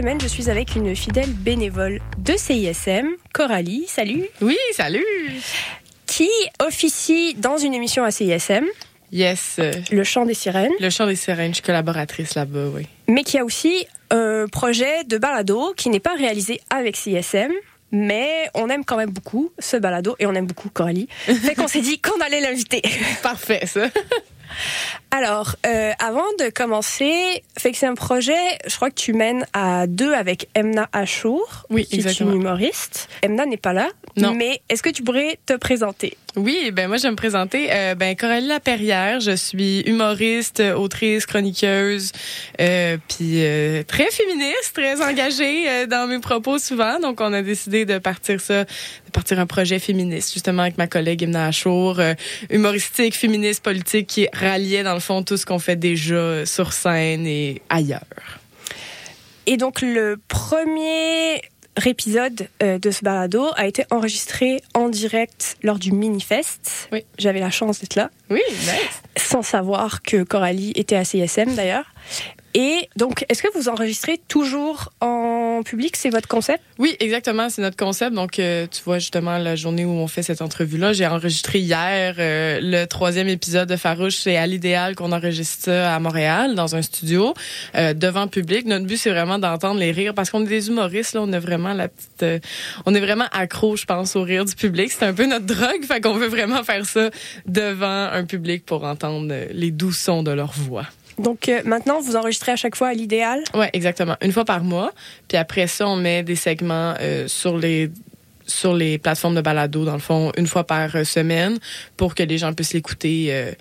semaine, je suis avec une fidèle bénévole de CISM, Coralie. Salut. Oui, salut. Qui officie dans une émission à CISM. Yes. Le chant des sirènes. Le chant des sirènes, je suis collaboratrice là-bas, oui. Mais qui a aussi un projet de balado qui n'est pas réalisé avec CISM. Mais on aime quand même beaucoup ce balado et on aime beaucoup Coralie. fait qu'on s'est dit qu'on allait l'inviter. Parfait, ça. Alors, euh, avant de commencer, fait que c'est un projet, je crois que tu mènes à deux avec Emna Achour, oui, qui exactement. est une humoriste. Emna n'est pas là, Non. mais est-ce que tu pourrais te présenter? Oui, ben moi je vais me présenter. Euh, ben Coralie Laperrière, je suis humoriste, autrice, chroniqueuse, euh, puis euh, très féministe, très engagée dans mes propos souvent. Donc on a décidé de partir ça, de partir un projet féministe justement avec ma collègue Emna Achour, humoristique, féministe, politique, qui ralliait dans le fond tout ce qu'on fait déjà sur scène et ailleurs. Et donc, le premier épisode euh, de ce balado a été enregistré en direct lors du Minifest. Oui. J'avais la chance d'être là, Oui, nice. sans savoir que Coralie était à CISM d'ailleurs. Et donc, est-ce que vous enregistrez toujours en public? C'est votre concept? Oui, exactement, c'est notre concept. Donc, euh, tu vois justement la journée où on fait cette entrevue-là, j'ai enregistré hier euh, le troisième épisode de Farouche. C'est à l'idéal qu'on enregistre ça à Montréal dans un studio euh, devant public. Notre but c'est vraiment d'entendre les rires parce qu'on est des humoristes là, on a vraiment la petite, euh, on est vraiment accro, je pense, au rire du public. C'est un peu notre drogue, fait qu'on veut vraiment faire ça devant un public pour entendre euh, les doux sons de leur voix. Donc, euh, maintenant, vous enregistrez à chaque fois à l'idéal? Ouais, exactement. Une fois par mois. Puis après ça, on met des segments euh, sur les sur les plateformes de balado, dans le fond, une fois par euh, semaine, pour que les gens puissent l'écouter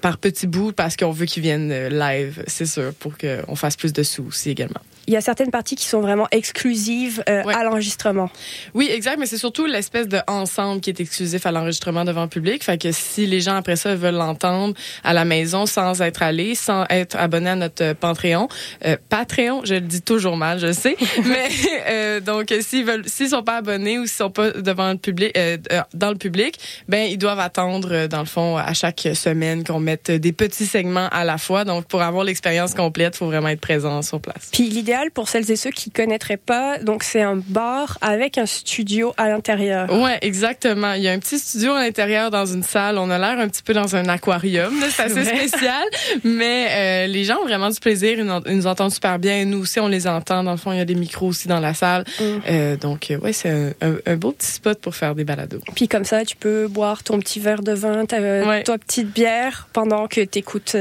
par petits bouts, parce qu'on veut qu'ils viennent live, c'est sûr, pour qu'on fasse plus de sous aussi également. Il y a certaines parties qui sont vraiment exclusives euh, Ouais. à l'enregistrement. Oui, exact, mais c'est surtout l'espèce de ensemble qui est exclusif à l'enregistrement devant le public. Fait que si les gens après ça veulent l'entendre à la maison sans être allés, sans être abonnés à notre euh, Patreon, euh, Patreon, je le dis toujours mal, je sais, mais euh, donc s'ils veulent, s'ils sont pas abonnés ou s'ils sont pas devant le public, euh, euh, dans le public, ben ils doivent attendre dans le fond à chaque semaine qu'on mette des petits segments à la fois. Donc pour avoir l'expérience complète, faut vraiment être présent sur place. Puis l'idéal pour celles et ceux qui connaîtraient pas, donc c'est un bar avec un studio à l'intérieur. Ouais, exactement. Il y a un petit studio à l'intérieur dans une salle. On a l'air un petit peu dans un aquarium. C'est assez spécial, mais euh, les gens ont vraiment du plaisir. Ils nous, ils nous entendent super bien. Nous aussi, on les entend. Dans le fond, il y a des micros aussi dans la salle. Mm. Euh, donc, euh, ouais, c'est un, un- un beau petit spot pour faire des balados. Puis comme ça, tu peux boire ton petit verre de vin, ta, Ouais. ta petite bière pendant que tu écoutes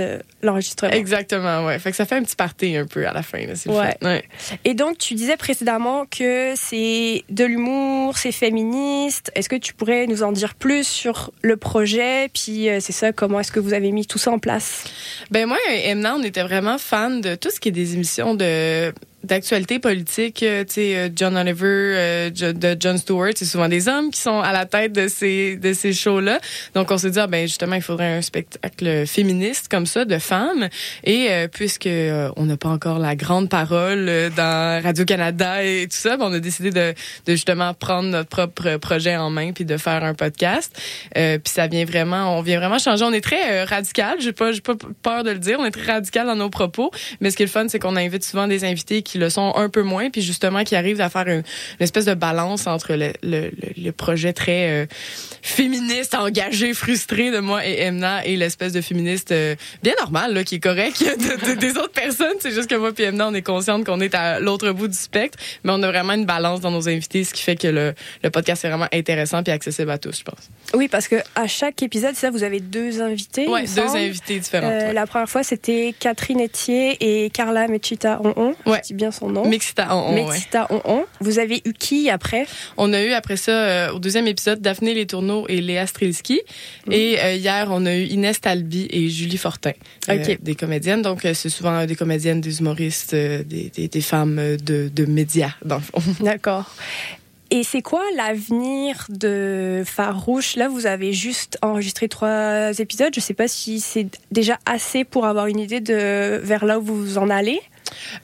l'enregistrement. Exactement, ouais. Fait que ça fait un petit party un peu à la fin. là. C'est Ouais. ouais. Et donc, tu disais précédemment que c'est de l'humour, c'est féministe. Est-ce que tu pourrais nous en dire plus sur le projet? Puis euh, c'est ça, comment est-ce que vous avez mis tout ça en place? Ben moi Emna, on était vraiment fans de tout ce qui est des émissions de d'actualité politique, euh, tu sais euh, John Oliver, euh, de John Stewart, c'est souvent des hommes qui sont à la tête de ces de ces shows-là. Donc on s'est dit ah, ben justement il faudrait un spectacle féministe comme ça de femmes et euh, puisque euh, on n'a pas encore la grande parole dans Radio Canada et tout ça, ben, on a décidé de de justement prendre notre propre projet en main puis de faire un podcast. Euh, puis ça vient vraiment, on vient vraiment changer. On est très radical. J'ai pas, j'ai pas peur de le dire. On est très radical dans nos propos. Mais ce qui est le fun, c'est qu'on invite souvent des invités qui le sont un peu moins, puis justement qui arrivent à faire une, une espèce de balance entre le, le, projet très euh, féministe, engagé, frustré de moi et Emna et l'espèce de féministe euh, bien normal là, qui est correct de- de- des autres personnes. C'est juste que moi et Emna, on est consciente qu'on est à l'autre bout du spectre, mais on a vraiment une balance dans nos invités, ce qui fait que le, le podcast est vraiment intéressant puis accessible à tous, je pense. Oui, parce que à chaque épisode, ça, vous avez deux invités. me deux invités différents. Euh, ouais. La première fois, c'était Catherine Etier et Carla Mechita Onon. Ouais. Je dis bien son nom. Mixta, on, on, ouais. Mechita Onon. Vous avez eu qui après? On a eu après ça, euh, au deuxième épisode, Daphné Les Tourneaux et Léa Strilski. Et euh, hier, on a eu Inès Talby et Julie Fortin, euh, Ok. des comédiennes. Donc, c'est souvent des comédiennes, des humoristes, des, des, des femmes de, de médias, dans le fond. D'accord. Et c'est quoi l'avenir de Farouche? Là, vous avez juste enregistré trois épisodes. Je sais pas si c'est déjà assez pour avoir une idée de vers là où vous en allez.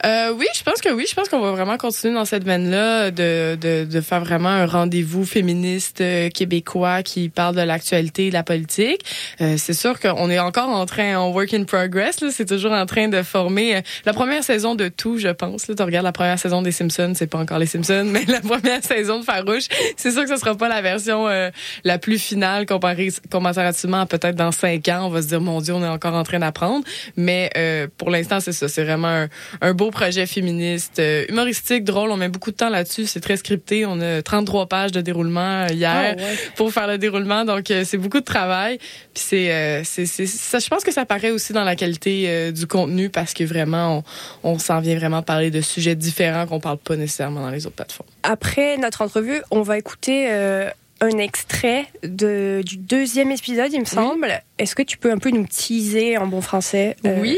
Euh, oui, je pense que oui. Je pense qu'on va vraiment continuer dans cette veine-là de, de, de, faire vraiment un rendez-vous féministe euh, québécois qui parle de l'actualité et de la politique. Euh, c'est sûr qu'on est encore en train, en work in progress. C'est toujours en train de former euh, la première saison de tout, je pense. Là, tu regardes la première saison des Simpsons, c'est pas encore les Simpsons, mais la première saison de Farouche, c'est sûr que ce sera pas la version euh, la plus finale comparée comparativement peut-être dans cinq ans. On va se dire, mon Dieu, on est encore en train d'apprendre. Mais pour l'instant, c'est ça. C'est vraiment un, un beau projet féministe, euh, humoristique, drôle. On met beaucoup de temps là-dessus. C'est très scripté. On a 33 pages de déroulement euh, hier ah, pour faire le déroulement. Donc, euh, c'est beaucoup de travail. Puis c'est, c'est, ça, je pense que ça paraît aussi dans la qualité du contenu parce que vraiment, on, on s'en vient vraiment parler de sujets différents qu'on parle pas nécessairement dans les autres plateformes. Après notre entrevue, on va écouter un extrait de, du deuxième épisode, il me semble. Est-ce que tu peux un peu nous teaser en bon français euh? Oui.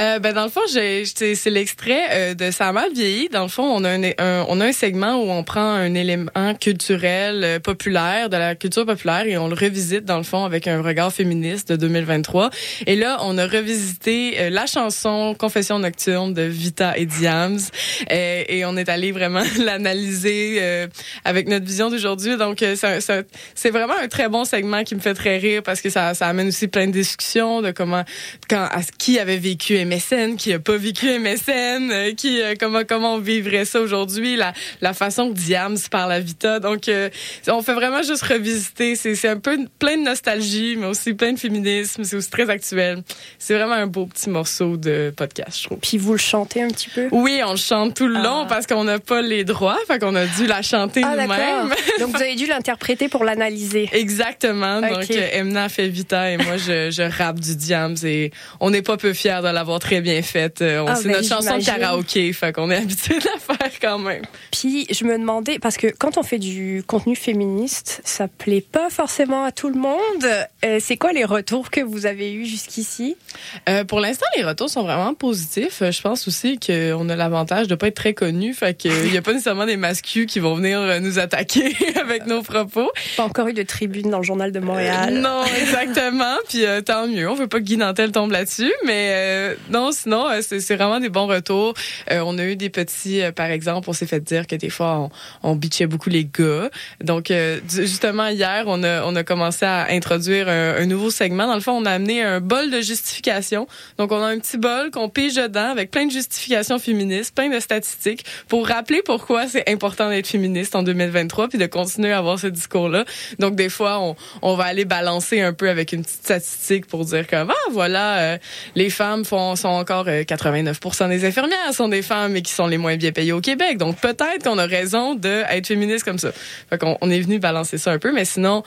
Euh, ben dans le fond, c'est l'extrait euh, de Ça mal vieilli. Dans le fond, on a un, on a un segment où on prend un élément culturel euh, populaire de la culture populaire et on le revisite dans le fond avec un regard féministe de 2023. Et là, on a revisité la chanson Confession nocturne de Vita et Diams et, on est allé vraiment l'analyser avec notre vision d'aujourd'hui. Donc c'est vraiment un très bon segment qui me fait très rire parce que ça, ça amène aussi plein de discussions de comment, quand, à, qui avait vécu MSN, qui a pas vécu MSN, euh, qui, euh, comment, comment on vivrait ça aujourd'hui, la, la façon que Diams parle à Vita. Donc, euh, on fait vraiment juste revisiter. C'est un peu plein de nostalgie, mais aussi plein de féminisme. C'est aussi très actuel. C'est vraiment un beau petit morceau de podcast, je trouve. Puis vous le chantez un petit peu? Oui, on le chante tout le long ah. parce qu'on n'a pas les droits. Fait qu'on a dû la chanter ah, nous-mêmes. Donc, vous avez dû l'interpréter pour l'analyser. Exactement. Donc, Emna fait Vita et moi, je, je rappe du Diams et on n'est pas peu fiers de l'avoir très bien faite. Euh, ah, c'est ben, notre chanson de karaoké, fait qu'on est habitué de la faire quand même. Puis, je me demandais, parce que quand on fait du contenu féministe, ça plaît pas forcément à tout le monde. Euh, c'est quoi les retours que vous avez eus jusqu'ici? Euh, pour l'instant, les retours sont vraiment positifs. Je pense aussi qu'on a l'avantage de pas être très connu, fait qu'il y a pas nécessairement des mascus qui vont venir nous attaquer avec nos propos. Pas encore eu de tribune dans le journal de Montréal. non, exactement. Puis tant mieux. On veut pas que Guy Nantel tombe là-dessus, mais non, sinon euh, c'est vraiment des bons retours. on a eu des petits, par exemple, on s'est fait dire que des fois on, on bitchait beaucoup les gars. Donc justement hier, on a on a commencé à introduire un, nouveau segment. Dans le fond, on a amené un bol de justification. Donc on a un petit bol qu'on pige dedans avec plein de justifications féministes, plein de statistiques pour rappeler pourquoi c'est important d'être féministe en 2023 puis de continuer à avoir ce discours-là. Donc des fois, on, on va aller balancer un peu avec une petite statistique pour dire que ah voilà euh, les femmes font sont encore 89% euh, des infirmières sont des femmes et qui sont les moins bien payées au Québec. Donc peut-être qu'on a raison d'être féministe comme ça. Fait qu'on on est venu balancer ça un peu, mais sinon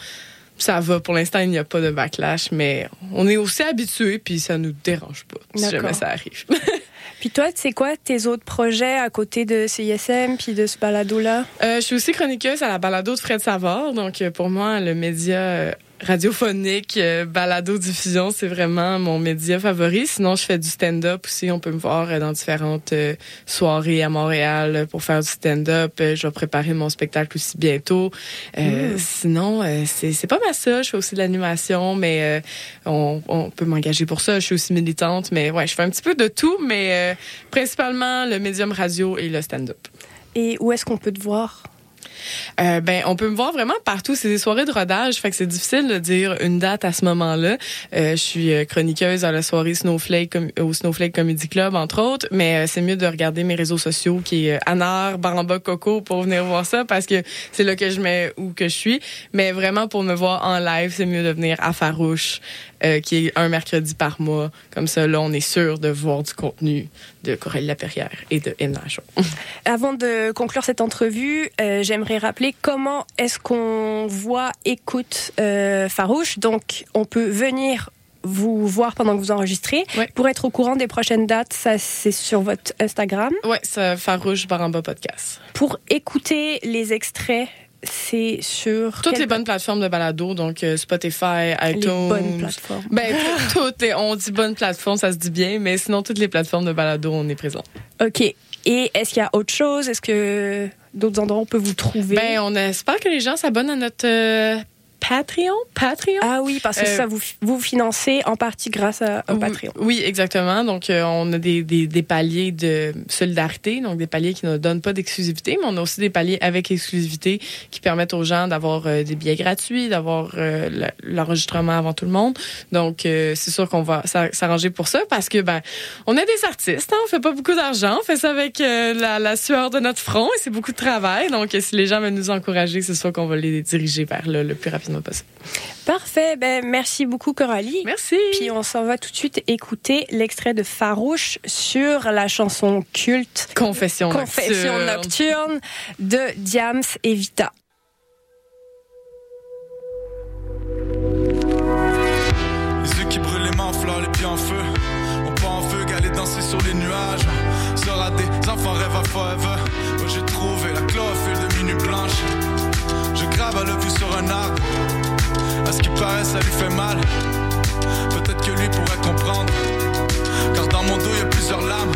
ça va. Pour l'instant, il n'y a pas de backlash, mais on est aussi habitués, puis ça nous dérange pas si jamais ça arrive. puis toi, c'est quoi tes autres projets à côté de CISM puis de ce balado-là? Euh, je suis aussi chroniqueuse à la balado de Fred Savard. Donc, pour moi, le média radiophonique, euh, balado diffusion, c'est vraiment mon média favori. Sinon, je fais du stand-up aussi. On peut me voir euh, dans différentes euh, soirées à Montréal pour faire du stand-up. Je vais préparer mon spectacle aussi bientôt. Mm. Sinon, c'est pas mal ça. Je fais aussi de l'animation, mais on, on, peut m'engager pour ça. Je suis aussi militante, mais ouais, je fais un petit peu de tout, mais principalement le médium radio et le stand-up. Et où est-ce qu'on peut te voir? Euh, ben, on peut me voir vraiment partout. C'est des soirées de rodage, fait que c'est difficile de dire une date à ce moment-là. Euh, je suis euh, chroniqueuse à la soirée Snowflake au Snowflake Comedy Club, entre autres, mais c'est mieux de regarder mes réseaux sociaux qui est Anar, Baramba, Coco pour venir voir ça parce que c'est là que je mets où que je suis. Mais vraiment, pour me voir en live, c'est mieux de venir à Farouche, qui est un mercredi par mois. Comme ça, là, on est sûr de voir du contenu de Coralie Laperrière et de Emma Avant de conclure cette entrevue, j'aimerais rappeler comment est-ce qu'on voit, écoute euh, Farouche. Donc, on peut venir vous voir pendant que vous enregistrez. Pour être au courant des prochaines dates, ça c'est sur votre Instagram. Oui, c'est Farouche Baramba Podcast. Pour écouter les extraits, c'est sur toutes les bonnes plateformes de balado, donc euh, Spotify, iTunes. Les bonnes plateformes. Ben toutes les, on dit bonnes plateformes, ça se dit bien, mais sinon toutes les plateformes de balado, on est présent. Ok. Et est-ce qu'il y a autre chose? Est-ce que d'autres endroits on peut vous trouver? Ben, on espère que les gens s'abonnent à notre euh, Patreon? Patreon? Ah oui, parce que Euh, ça, vous, vous financez en partie grâce à, au Oui, Patreon. Oui, exactement. Donc, euh, on a des, des, des paliers de solidarité, donc des paliers qui ne donnent pas d'exclusivité, mais on a aussi des paliers avec exclusivité qui permettent aux gens d'avoir euh, des billets gratuits, d'avoir le- l'enregistrement avant tout le monde. Donc, c'est sûr qu'on va s'a- s'arranger pour ça parce que, ben, on est des artistes, hein, on fait pas beaucoup d'argent, on fait ça avec la, la sueur de notre front et c'est beaucoup de travail. Donc, si les gens veulent nous encourager, c'est sûr qu'on va les diriger vers là le plus rapidement possible. Parfait. Ben, merci beaucoup, Coralie. Merci. Puis on s'en va tout de suite écouter l'extrait de Farouche sur la chanson culte Confession, Confession nocturne. nocturne de Diams et Vita. Les yeux qui brûlent les mains en fleurs, les pieds en feu. On part en feu, aller danser sur les nuages. Sera des enfants rêve à forever. Moi j'ai trouvé la chlorophylle de minuit blanche. Je grave à le arbre. À ce qui paraît, ça lui fait mal. Peut-être que lui pourrait comprendre. Car dans mon dos, y a plusieurs lames.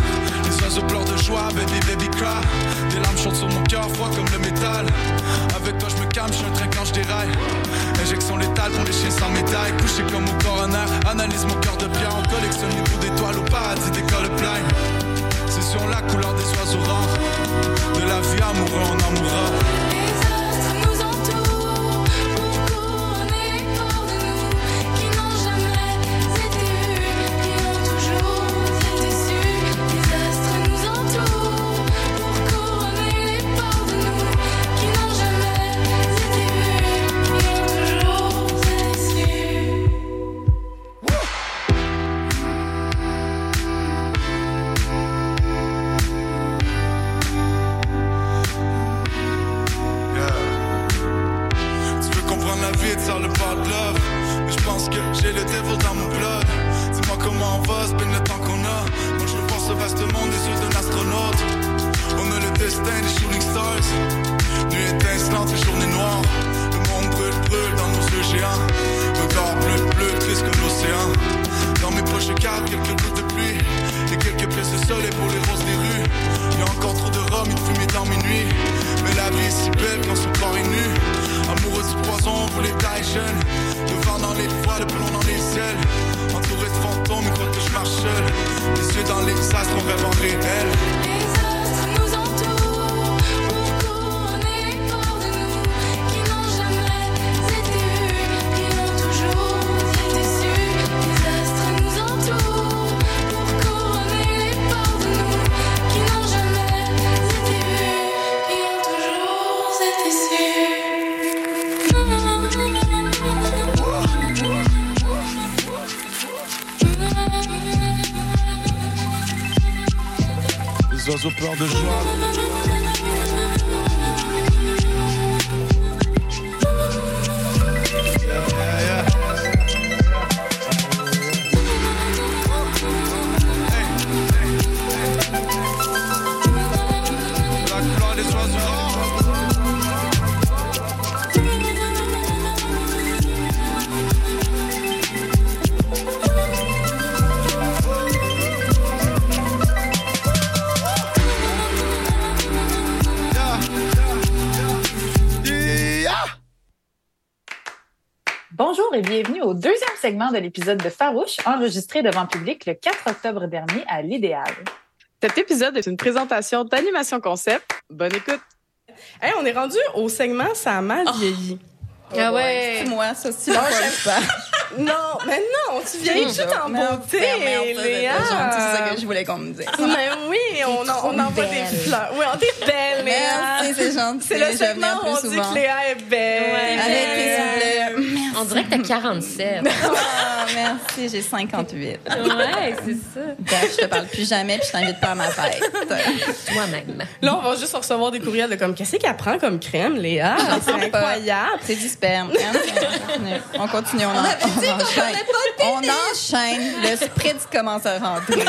Les oiseaux pleurent de joie, baby, baby, cry. Des larmes chantent sur mon cœur, froid comme le métal. Avec toi, je me calme, je suis un train quand je déraille. Injection létale pour les chiens sans médaille. Couché comme au coroner, analyse mon cœur de pierre. On collectionne les bouts d'étoiles au paradis des plein. C'est sur la couleur des oiseaux rares. De la vie amoureux, on en mourra. Pleurent de joie. Bonjour et bienvenue au deuxième segment de l'épisode de Farouche, enregistré devant public le 4 octobre dernier à l'Idéal. Cet épisode est une présentation d'animation concept. Bonne écoute. Hey, on est rendu au segment Ça a mal vieilli. Ah ouais. C'est moi, ça, si la pas. Non, mais non, tu vieillis tout en beauté, Léa. C'est ça que je voulais qu'on me dise. Mais oui, on, en- on envoie des fleurs. Oui, on est belle, Léa. Merci, c'est gentil. C'est le segment où on dit que Léa est belle. Vous plaît. On dirait que t'as 47. Ah, merci, j'ai 58. ouais, c'est ça. Bref, je te parle plus jamais, puis je t'invite pas à ma fête. Toi-même. Là, on va juste recevoir des courriels de comme qu'est-ce qu'elle prend comme crème, Léa? C'est incroyable. C'est du sperme. Hein? On continue, on, en- on enchaîne. On enchaîne. Le spritz commence à rentrer.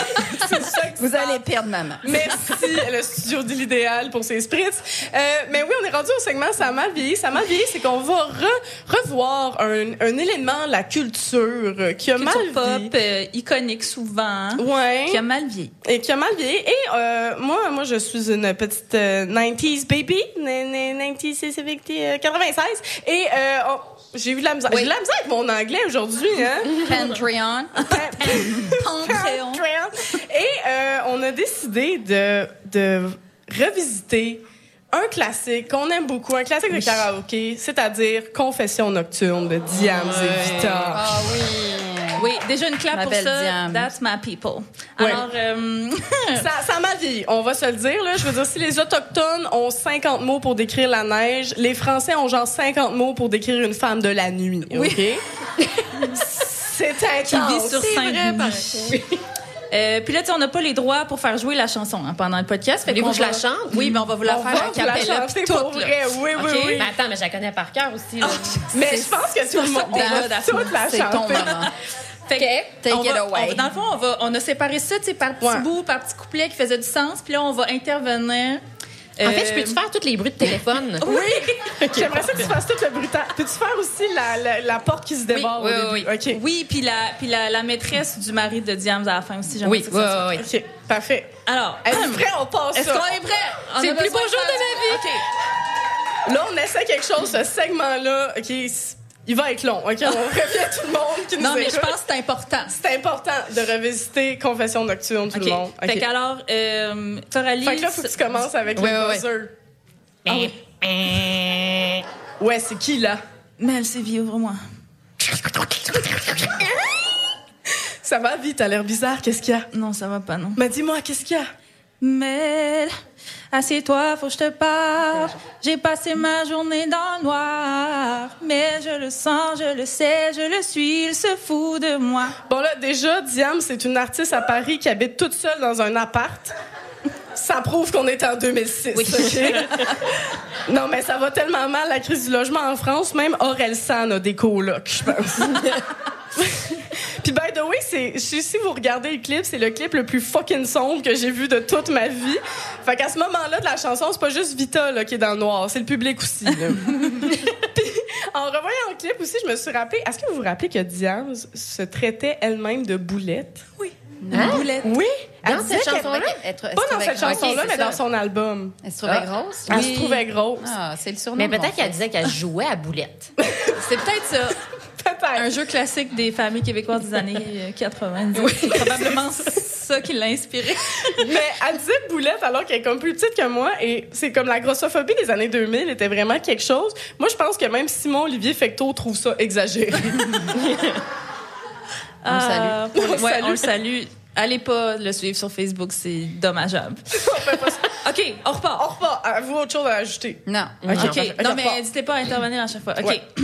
Vous allez perdre maman. Merci, le studio de l'idéal pour ses spritz. Euh, mais oui, on est rendu au segment Ça a mal vieilli. Ça a mal vieilli, c'est qu'on va re- revoir un, un élément la culture euh, qui a Culture mal pop, euh, iconique souvent, Ouais. qui a mal vieilli. Et qui a mal vieilli. Et euh, moi, moi, je suis une petite euh, 90s baby. N- n- 90s, c'est c'est avec, euh, 96. Et oh, j'ai eu de la misère. J'ai de la misère avec mon anglais aujourd'hui. Hein? Patreon. Patreon. Et euh, on a décidé de, de revisiter un classique qu'on aime beaucoup, un classique de karaoké, c'est-à-dire Confession nocturne de Diams et Victor. Ah oui. Oui, déjà une clap Ma pour belle ça. That's my people. Alors, euh, Ça, ça m'a dit, on va se le dire. Là. Je veux dire, si les Autochtones ont 50 mots pour décrire la neige, les Français ont genre 50 mots pour décrire une femme de la nuit. OK? C'est qui intense. vit sur Saint-Denis. Euh, puis là, tu sais, on n'a pas les droits pour faire jouer la chanson hein, pendant le podcast. Fait qu'on que je la va- chante? Oui, mais on va vous la On faire va à vous la cappella chanter toute, pour là. vrai. Oui, oui, OK? oui. Mais attends, mais je la connais par cœur aussi. là. Mais je pense que tout le monde on va toute la C'est ton moment. Fait que, Take on it va- away. on- dans le fond, on, va, on a séparé ça, tu sais, par petits Ouais. bouts, par petits couplets qui faisaient du sens. Puis là, on va intervenir. En fait, je peux-tu faire tous les bruits de téléphone? Oui! J'aimerais ça que tu fasses tout le brutal. Peux-tu faire aussi la, la, la porte qui se débarre oui, oui? OK. Oui, puis la, puis la, la maîtresse du mari de Diams à la fin aussi. j'aimerais Oui, ça oui, ça oui, oui. OK, parfait. Alors, Êtes-vous prêts? On passe est-ce qu'on est prêt? On C'est le plus beau jour de ça? OK. Là, on essaie quelque chose, ce segment-là. OK, c- il va être long. OK, on revient tout le monde qui nous Non, mais je pense que c'est important. C'est important de revisiter Confession nocturne, tout OK. le monde. OK. Fait qu'alors, euh, Coralie... Fait que là, faut que tu commences avec Oui, le oui, buzzer. Ah oui. Ouais, c'est qui, là? Mel Séville, ouvre-moi. Ça va vite, t'as l'air bizarre. Qu'est-ce qu'il y a? Non, ça va pas, non. Mais dis-moi, qu'est-ce qu'il y a? Mel, assieds-toi, faut que je te parle. J'ai passé ma journée dans le noir. Mais je le sens, je le sais, je le suis, il se fout de moi. Bon, là, déjà, Diam, c'est une artiste à Paris qui habite toute seule dans un appart. Ça prouve qu'on est en 2006. OK? non, mais ça va tellement mal, la crise du logement en France. Même Aurel San a des colocs, je pense. Puis, by the way, c'est, si vous regardez le clip, c'est le clip le plus fucking sombre que j'ai vu de toute ma vie. Fait qu'à ce moment-là de la chanson, c'est pas juste Vita là, qui est dans le noir, c'est le public aussi. là. Puis, en revoyant le clip aussi, je me suis rappelé. Est-ce que vous vous rappelez que Diane se traitait elle-même de boulette? Oui. Hein? Boulette. Oui! Elle Dans cette qu'elle- chanson-là? Pas dans cette chanson-là, mais dans son album. Elle se trouvait grosse? Elle se trouvait grosse. Ah, c'est le surnom. Mais peut-être qu'elle disait qu'elle jouait à boulette. C'est peut-être ça. Un jeu classique des familles québécoises des années euh, 90. C'est probablement ça qui l'a inspiré. Mais elle disait boulette alors qu'elle est comme plus petite que moi et c'est comme la grossophobie des années 2000 était vraiment quelque chose. Moi, je pense que même Simon Olivier Fecteau trouve ça exagéré. On le salue. Ah, pour- On le ouais, salue. on le salue. Allez pas le suivre sur Facebook, c'est dommageable. OK, on repart. On repart. Avez-vous autre chose à ajouter? Non. OK, non, mais n'hésitez pas à intervenir à chaque fois. OK. Ouais.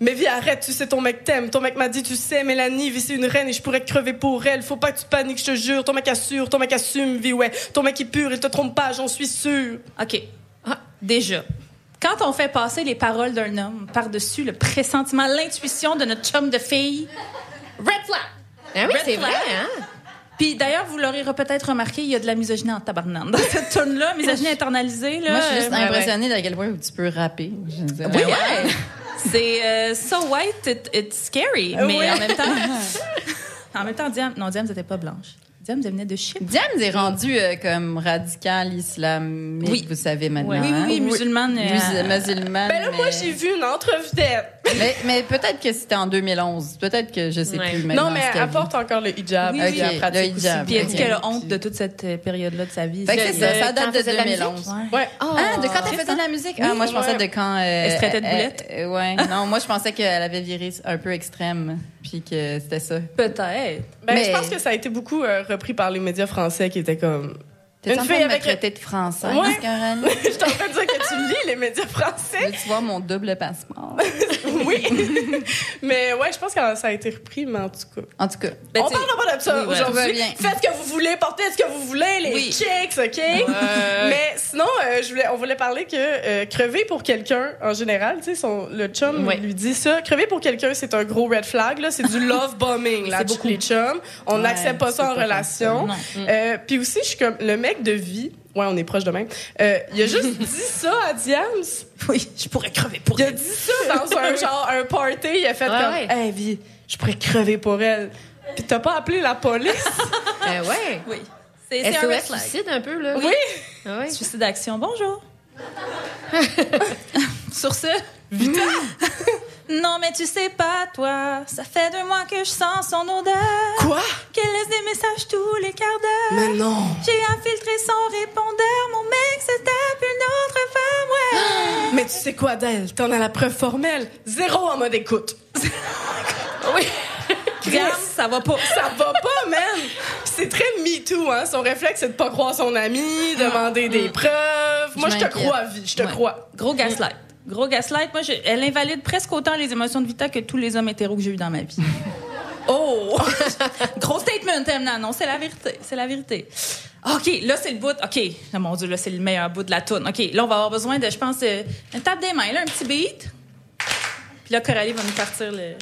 Mais vie, arrête, tu sais, ton mec t'aime. Ton mec m'a dit, tu sais, Mélanie, vie, c'est une reine et je pourrais crever pour elle. Faut pas que tu paniques, je te jure. Ton mec assure, ton mec assume, vie, ouais. Ton mec est pur, il te trompe pas, j'en suis sûre. OK. Ah, déjà. Quand on fait passer les paroles d'un homme par-dessus le pressentiment, l'intuition de notre chum de fille, red flag. Ah oui, c'est vrai, hein? Puis d'ailleurs, vous l'aurez peut-être remarqué, il y a de la misogynie en tabarnane dans cette tune-là, misogynie internalisée. Là, Moi, je suis juste Euh, impressionnée quel point tu peux rapper. Je Oui, ouais. C'est euh, so white, it- it's scary. Mais Oui. en même temps, en même temps, Diane, non, Diane, n'était pas blanche. Diane venait de Chypre. Diane est rendue euh, comme radical islamique, Oui. vous savez maintenant. Oui, oui, hein? oui, musulmane. euh, Mus- musulmane. Ben là, moi, mais- j'ai vu une entrevue d'elle. Mais, mais peut-être que c'était en 2011. Peut-être que je sais Ouais. plus. Non, mais elle porte encore le hijab. Oui, le hijab. Puis elle dit qu'elle a honte de toute cette euh, période-là de sa vie. Fait que c'est ça, ça date de faisait de la 2011. Ouais. Ouais. Ah, de quand elle c'est faisait ça. de la musique? ah, moi, je pensais ouais. de quand... euh, Elle se traitait de euh, boulette? euh, ouais. Non, moi, je pensais qu'elle avait viré un peu extrême, puis que c'était ça. Peut-être. Ben, Mais- je pense que ça a été beaucoup euh, repris par les médias français qui étaient comme. T'es Une en fille train de me avec- traiter de Ouais. Coralie? je suis en train de dire que tu lis les médias français. Veux-tu voir mon double passeport? Oui. mais ouais, je pense que ça a été repris, mais en tout cas. En tout cas, Ben, on tu sais- parlera pas de ça Oui, aujourd'hui. Faites ce que vous voulez, portez ce que vous voulez, les Oui. chicks, OK? Mais sinon, euh, je voulais, on voulait parler que euh, crever pour quelqu'un, en général, tu sais, le chum Ouais. lui dit ça. Crever pour quelqu'un, c'est un gros red flag, là. C'est du love bombing, là, C'est beaucoup. les chums. On Ouais, n'accepte pas tu ça en relation. Euh, Puis aussi, je suis comme, le mec de vie, Ouais, on est proche de même. Euh, il a juste dit ça à Diams. Oui, je pourrais crever pour Il a dit ça dans un genre un party. Il a fait Ouais, comme, ouais. hey, vie, je pourrais crever pour elle. Puis t'as pas appelé la police? Ben ouais. Oui. C'est un suicide un peu, là. oui. Ah ouais. Suicide d'action, bonjour. Sur ce. Non, mais tu sais pas, toi. Ça fait deux mois que je sens son odeur. Quoi? Qu'elle laisse des messages tous les quarts d'heure. Mais non. J'ai infiltré son répondeur. Mon mec se tape une autre femme, ouais. Mais tu sais quoi d'elle? T'en as la preuve formelle. Zéro en mode écoute. oui. Ça va pas. Ça va pas, man! C'est très me too, hein. Son réflexe, c'est de pas croire son ami, demander des preuves. Moi, je te crois, vie. Je te Ouais. crois. Gros gaslight. Gros gaslight. Moi, je- elle invalide presque autant les émotions de Vita que tous les hommes hétéros que j'ai eu dans ma vie. Oh! Gros statement, Temna. Non, c'est la vérité. C'est la vérité. OK, là, c'est le bout. OK. Oh, mon Dieu, là, c'est le meilleur bout de la toune. OK, là, on va avoir besoin de, je pense, euh, une tape des mains, là, un petit beat. Puis là, Coralie va nous partir le.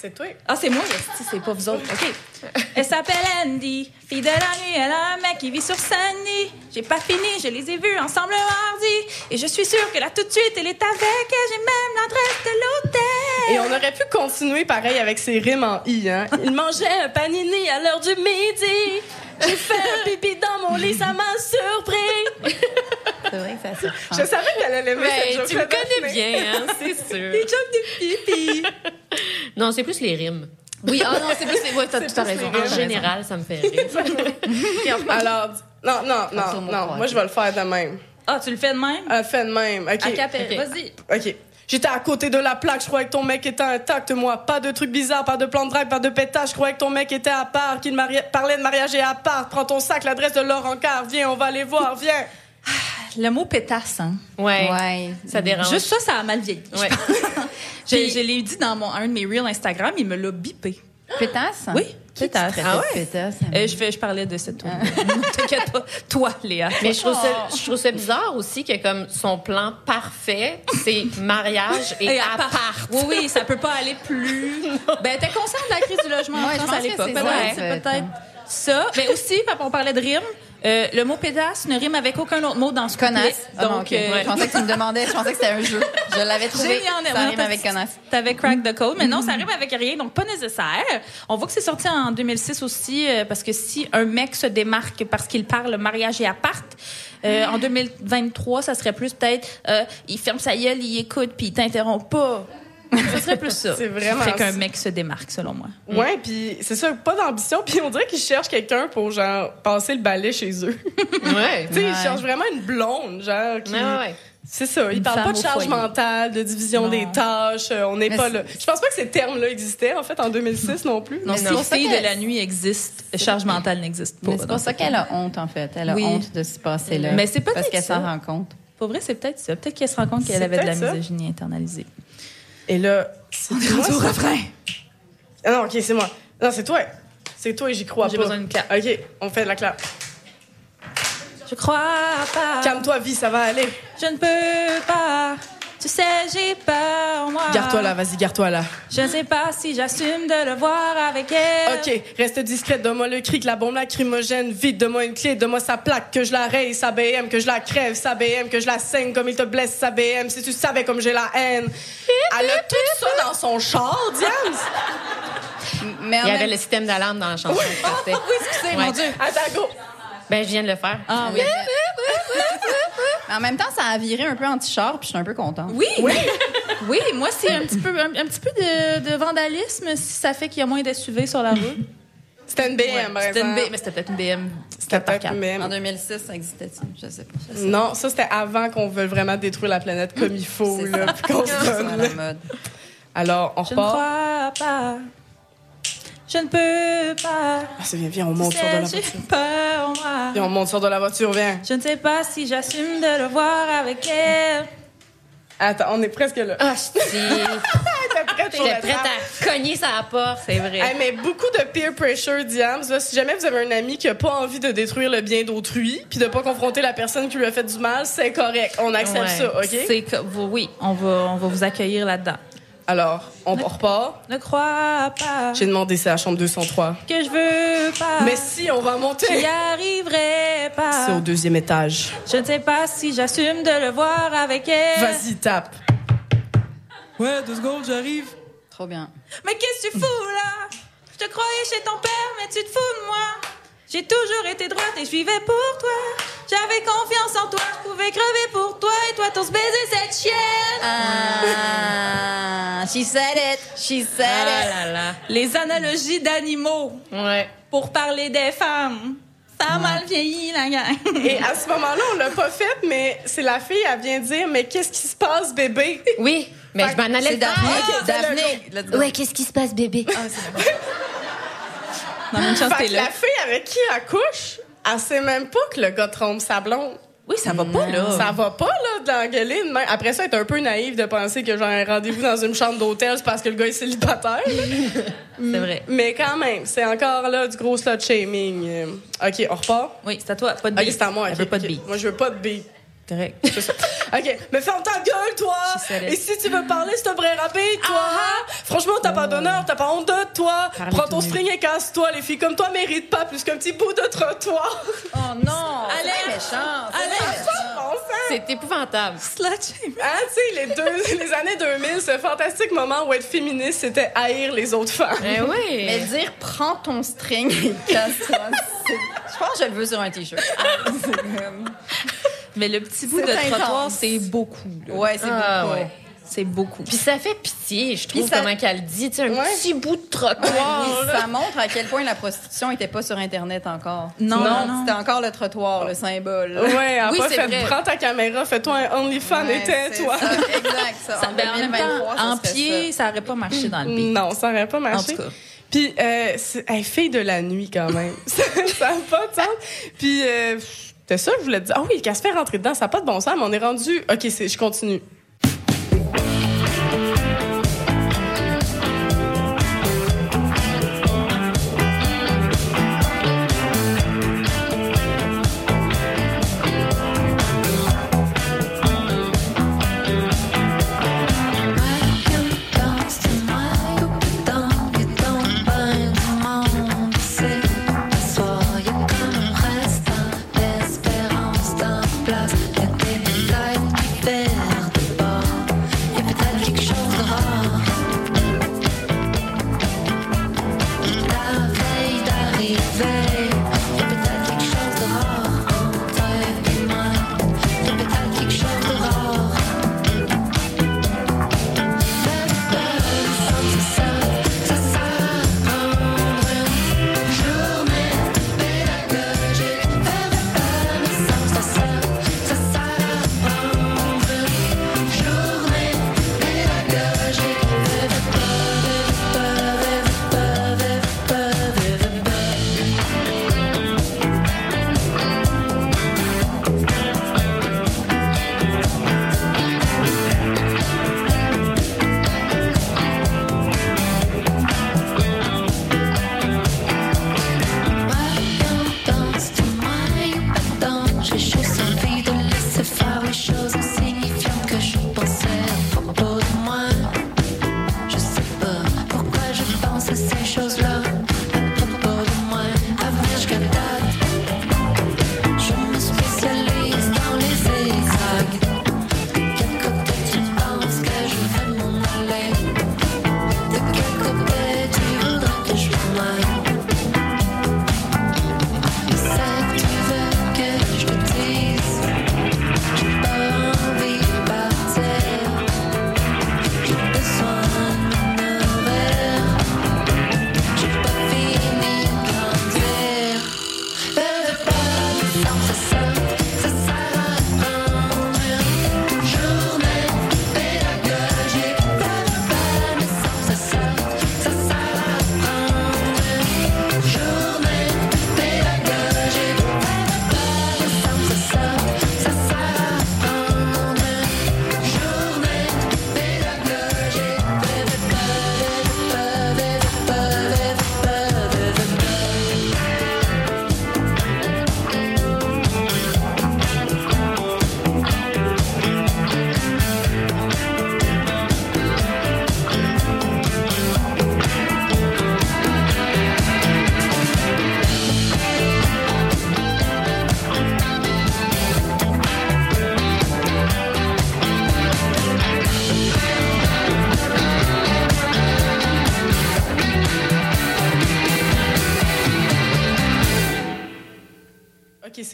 C'est toi. Ah, c'est moi, c'est pas vous autres. OK. Elle s'appelle Andy. Fille de la nuit, elle a un mec qui vit sur Sandy. J'ai pas fini, je les ai vus ensemble mardi. Et je suis sûre que là, tout de suite, elle est avec. elle. J'ai même l'adresse de l'hôtel. Et on aurait pu continuer pareil avec ses rimes en i, hein. Il mangeait un panini à l'heure du midi. J'ai fait un pipi dans mon lit, ça m'a surpris. C'est vrai que ça surprend. Je savais qu'elle allait aimer cette tu me connais bien, hein, c'est sûr. Des jokes de pipi. Non, c'est plus les rimes. Oui, ah non, c'est plus les. Ouais, t'as tout raison. En rimes. général, ça me fait rire. Alors, non, non, non, non. Moi, je vais le faire de même. Ah, tu le fais de même? Elle fait de même. OK. Vas-y. OK. J'étais à côté de la plaque, je croyais que ton mec était intact, moi. Pas de trucs bizarres, pas de plan de drague, pas de pétage. Je croyais que ton mec était à part, qu'il parlait de mariage et à part. Prends ton sac, l'adresse de Laurent Car. Viens, on va aller voir, viens. Le mot pétasse, hein? Ouais. Ouais. Ça dérange. Juste ça, ça a mal vieilli. Ouais. Je, Puis- je l'ai dit dans mon, un de mes reels Instagram, il me l'a bipé. Pétasse? Oui, pétasse. Ah de pétasse? Euh, je, fais- je parlais de cette tournée. Ne T'inquiète pas. Toi, Léa. Mais je trouve, ça, je trouve ça bizarre aussi que comme son plan parfait, c'est mariage et, Et appart. appart. Oui, oui, ça peut pas aller plus. ben, t'es consciente de la crise du logement en Ouais, je France à que l'époque. ouais, peut-être ça. Mais aussi, on parlait de rime, euh, le mot pédasse ne rime avec aucun autre mot dans ce. Connasse. Ah, Donc, euh, Je pensais que tu me demandais, je pensais que c'était un jeu. Je l'avais trouvé. En Ça rime avec connasse. T'avais crack the code, mais non, ça rime avec rien, donc pas nécessaire. On voit que c'est sorti en 2006 aussi, euh, parce que si un mec se démarque parce qu'il parle mariage et appart, euh, en 2023, ça serait plus peut-être, euh, il ferme sa gueule, il écoute, puis il t'interrompt pas. Ça serait plus ça. C'est vraiment Fait qu'un ça. mec se démarque, selon moi. Ouais, puis c'est ça, pas d'ambition. Puis on dirait qu'ils cherchent quelqu'un pour, genre, passer le balai chez eux. Ouais. tu sais, ils Ouais. cherchent vraiment une blonde, genre, qui... Ouais, ouais, ouais. C'est ça, ils parlent pas de charge foyer. mentale, de division Non. des tâches, euh, on n'est pas là. Je pense pas que ces termes-là existaient, en fait, en 2006 non plus. Non, Mais si de la nuit existe, charge mentale n'existe pas. C'est pour ça ce qu'elle a honte, en fait. Elle a Oui. honte de se passer là. Mais c'est peut-être Parce qu'elle s'en rend compte. Pour vrai, c'est peut-être ça. Peut-être qu'elle se rend compte qu'elle avait de la misogynie internalisée. Et là, c'est moi, ça? refrain. Ah non, ok, c'est moi. Non, c'est toi. C'est toi et j'y crois J'ai pas. besoin d'une clap. Ok, on fait de la clap. Je crois pas. Calme-toi, vie, ça va aller. Je ne peux pas. Tu sais, j'ai peur, moi. Garde-toi là, vas-y, garde-toi là. Je ne sais pas si j'assume de le voir avec elle. Ok, reste discrète, donne-moi le cric, la bombe lacrymogène, vite, donne-moi une clé, donne-moi sa plaque, que je la raye, sa BM, que je la crève, sa BM, que je la saigne comme il te blesse, sa BM, si tu savais comme j'ai la haine. Elle a tout ça dans son char, Diane! Mais Il y avait même le système d'alarme dans la chanson. Parfait. Oui, excusez, Ouais. mon Dieu. Attends, go! Ben, je viens de le faire. Ah oui. mais en même temps, ça a viré un peu anti-char, puis je suis un peu contente. Oui. Oui. moi, c'est un petit peu, un, un petit peu de, de vandalisme si ça fait qu'il y a moins d'SUV sur la route. C'était une BM, par C'était une exemple. B, mais c'était peut-être une BM. C'était peut-être une quatre. En BM. 2006, ça existait-il? Je sais pas. Non, ça, c'était avant qu'on veuille vraiment détruire la planète comme il faut, là, puis qu'on se donne, la mode. Alors, on Je ne repart. crois pas. Je ne peux pas. Ah, c'est bien, viens, on monte sur de la voiture. J'ai peur, moi. Viens, on monte sur de la voiture, viens. Je ne sais pas si j'assume de le voir avec elle. Attends, on est presque là. Ah, je T'es prête pour prête à cogner sa porte. C'est vrai. Hey, mais beaucoup de peer pressure, Diams. Si jamais vous avez un ami qui a pas envie de détruire le bien d'autrui, puis de pas confronter la personne qui lui a fait du mal, c'est correct. On accepte Ouais. ça, OK? C'est oui, on va, on va vous accueillir là-dedans. Alors, on repart. Ne crois pas J'ai demandé c'est la chambre 203. que je veux pas. Mais si, on va J'y monter. arriverai pas. C'est au deuxième étage. Je ne sais pas si j'assume de le voir avec elle. Vas-y, tape. Ouais, deux secondes, j'arrive. Trop bien. Mais qu'est-ce que tu fous là? Je te croyais chez ton père, mais tu te fous de moi. J'ai toujours été droite et je vivais pour toi. J'avais confiance en toi, je pouvais crever pour toi et toi tous baiser cette chienne. Ah, she said it. She said Ah it. là là. Les analogies d'animaux Ouais. pour parler des femmes. Ça a mal vieilli, la gang. Et à ce moment-là, on l'a pas fait, mais c'est la fille, elle vient dire, mais qu'est-ce qui se passe, bébé? Oui, mais je m'en allais. Daphné. Go. Ouais, qu'est-ce qui se passe, bébé? Non, une chance, Fait t'es que là. la fille avec qui elle couche, elle sait même pas que le gars trompe sa blonde. Oui, ça va pas, là. Ça va pas, là, de l'engueuler de même. Après ça, est un peu naïve de penser que j'ai un rendez-vous dans une chambre d'hôtel, c'est parce que le gars est célibataire. C'est vrai. Mais quand même, c'est encore là du gros slut shaming. Euh, OK, on repart. Oui, c'est à toi. Pas de OK, bille. c'est à moi. Elle ok, veut pas de ok. bille. Moi, je veux pas de bille. Correct. OK, mais ferme ta gueule, toi! Et si tu veux parler, c'est un vrai rapide, toi! hein? Franchement, t'as pas d'honneur, t'as pas honte de toi! Prends ton string et casse-toi, les filles comme toi méritent pas plus qu'un petit bout de trottoir! Oh non. Allez. C'est méchant. c'est sang! C'est épouvantable. Slut. Hein, tu sais, les, deux, les années 2000, ce fantastique moment où être féministe, c'était haïr les autres femmes. Eh oui. Mais dire prends ton string et casse-toi, c'est- je pense que je le veux sur un t-shirt. C'est comme- Mais le petit bout de intense. trottoir, c'est beaucoup. là. Ouais, c'est Ah, beaucoup. ouais. C'est beaucoup. Puis ça fait pitié, je trouve, ça- comment qu'elle dit. Tu sais, un Ouais. petit bout de trottoir. ça montre à quel point la prostitution était pas sur Internet encore. Non, non, non. C'était encore le trottoir, le symbole. Ouais, Oui, c'est fait vrai. prends ta caméra, fais-toi un OnlyFans Ouais, et tais-toi. Exact, ça. Ça- En ben, en même 2023, temps, ça en serait pied, ça aurait pas marché dans le pays. Non, ça aurait pas En marché. tout cas. Puis, euh, elle fille de la nuit quand même. ça n'a pas de sens. Puis, euh, c'était ça, je voulais te dire. Ah oui, qu'elle se fait rentrer dedans, ça n'a pas de bon sens, mais on est rendu. OK, je continue.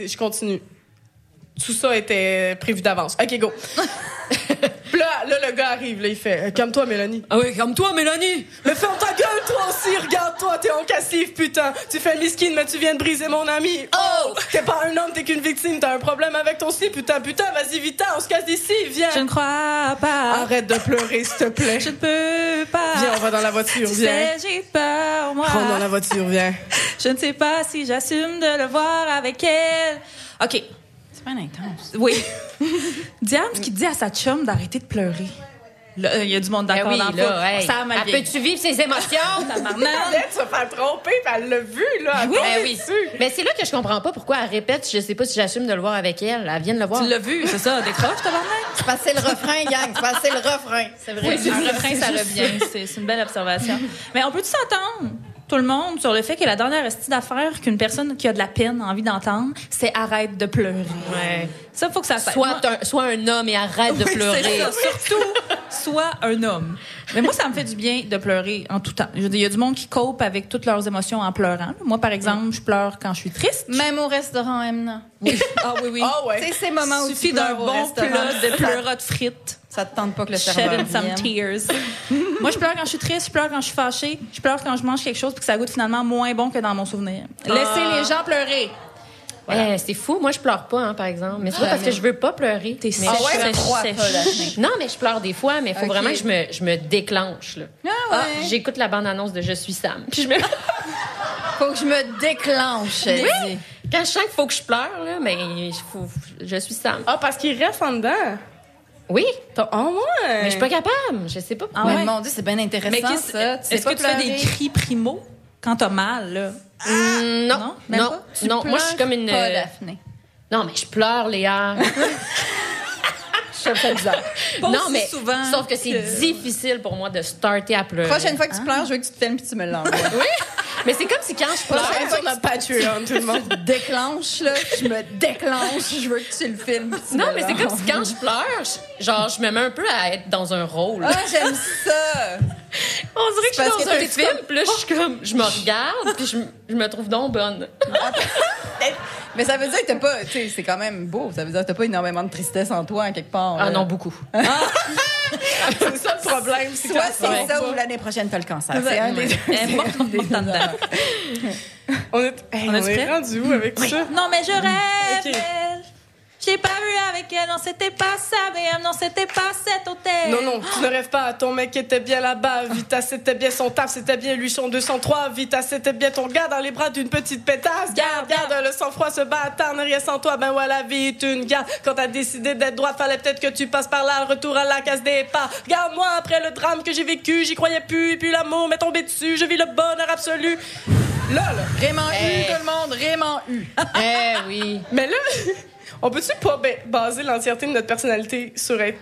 Je continue. Tout ça était prévu d'avance. OK, go. Puis là, là, le gars arrive, là, il fait euh, Calme-toi, Mélanie. Ah oui, comme toi, Mélanie. Mais ferme ta gueule, toi aussi, regarde-toi, t'es en cassif, putain. Tu fais le miskin, mais tu viens de briser mon ami. Oh! T'es pas un homme, t'es qu'une victime, t'as un problème avec ton slip, putain, putain, vas-y, vite, on se casse d'ici, viens. Je ne crois pas. Arrête de pleurer, s'il te plaît. Je ne peux pas. Viens, on va dans la voiture, Tu viens. sais, j'ai peur, moi. Rentre dans la voiture, viens. Je ne sais pas si j'assume de le voir avec elle. OK. C'est pas intense. Oui. Diane qui dit à sa chum d'arrêter de pleurer. Euh, il y a du monde Ben d'accord oui, dans le là, hey. Ça m'a Peux-tu vivre ses émotions? Elle se fait tromper, puis elle l'a vu, là. elle Ben oui. dessus. Mais c'est là que je comprends pas pourquoi elle répète. Je sais pas si j'assume de le voir avec elle. Elle vient de le voir. Tu l'as vu, c'est ça, décroche, tabarnak? C'est parce que c'est le refrain, gang. C'est parce que c'est le refrain. C'est vrai. Oui, un refrain, ça revient. C'est c'est une belle observation. Mais on peut tous s'entendre, tout le monde, sur le fait que la dernière astuce d'affaires qu'une personne qui a de la peine a envie d'entendre, c'est arrête de pleurer. Ouais. Ça, faut que ça Soit un, soit un homme et arrête de Oui, pleurer. c'est ça. Surtout, soit un homme. Mais moi, ça me fait du bien de pleurer en tout temps. Je veux dire, Il y a du monde qui cope avec toutes leurs émotions en pleurant. Moi, par exemple, je pleure quand je suis triste. Même au restaurant Emna. Ah oui, oui. Ah ouais. C'est ces moments où Il suffit tu d'un bon plat de pleurotes frites. Ça te tente pas que le serveur some tears. Moi, je pleure quand je suis triste, je pleure quand je suis fâchée, je pleure quand je mange quelque chose puis que ça goûte finalement moins bon que dans mon souvenir. Laissez les gens pleurer. Eh, c'est fou. Moi, je pleure pas, hein, par exemple. Mais c'est pas parce que je veux pas pleurer. T'es Mais sèche, je- ouais. Non, mais je pleure des fois, mais il faut vraiment que je me, je me déclenche. Là. Ah Ah. J'écoute la bande-annonce de Je suis Sam. Puis je me... Faut que je me déclenche. dit. Quand je sens qu'il faut que je pleure, là, mais il faut- je suis Sam. Ah, parce qu'il reste en dedans. Oui, T'as- Oh, moi. mais je suis pas capable. Je sais pas Ah pourquoi. Mais ouais? mon Dieu, c'est bien intéressant, Mais qu'est-ce- ça. Tu sais est-ce pas que tu fais des cris primo quand t'as mal, là? Mm, non, Non, même non, pas? Tu non. Moi, je suis comme une. Pas, euh, Daphné. Non, mais je pleure, Léa. Je fais bizarre. Pas non, aussi mais souvent sauf que c'est que- difficile pour moi de starter à pleurer. Prochaine fois que tu pleures, je veux que tu te filmes puis tu me l'envoies. Mais c'est comme si quand je pleure, Patreon, tout le monde. déclenche, là. Je me déclenche. Je veux que tu le filmes Non, mais c'est comme si quand je pleure, je- genre, je me mets un peu à être dans un rôle. Ah, j'aime ça. On dirait que je suis dans un film, puis là, je suis comme, je me regarde, puis je, je me trouve donc bonne. Mais ça veut dire que t'as pas, tu sais, c'est quand même beau. Ça veut dire que t'as pas énormément de tristesse en toi, en quelque part. Ah là. non, beaucoup. C'est ça le problème. c'est Soit c'est ça ou l'année prochaine, t'as le cancer. C'est un des est. On est, hey, On on est prêt? rendu où avec ça? Non, mais je rêve. J'ai pas vu avec elle, non, c'était pas ça, BM, non, c'était pas cet hôtel. Non, non, tu ne rêves pas. Ton mec était bien là-bas. Vita, c'était bien son taf, c'était bien lui, son 203. Vita, c'était bien ton gars dans les bras d'une petite pétasse. Garde, garde, le sang-froid, ce bâtard n'est rien sans toi. Ben ouais, la vie est une garde. Quand t'as décidé d'être droite, fallait peut-être que tu passes par là. Le retour à la case des pas. Regarde-moi, après le drame que j'ai vécu, j'y croyais plus. Et puis l'amour m'est tombé dessus. Je vis le bonheur absolu. Là. Raymond Hey. U, tout le monde, Raymond U. Eh oui. Mais là, on peut-tu pas ba- baser l'entièreté de notre personnalité sur être.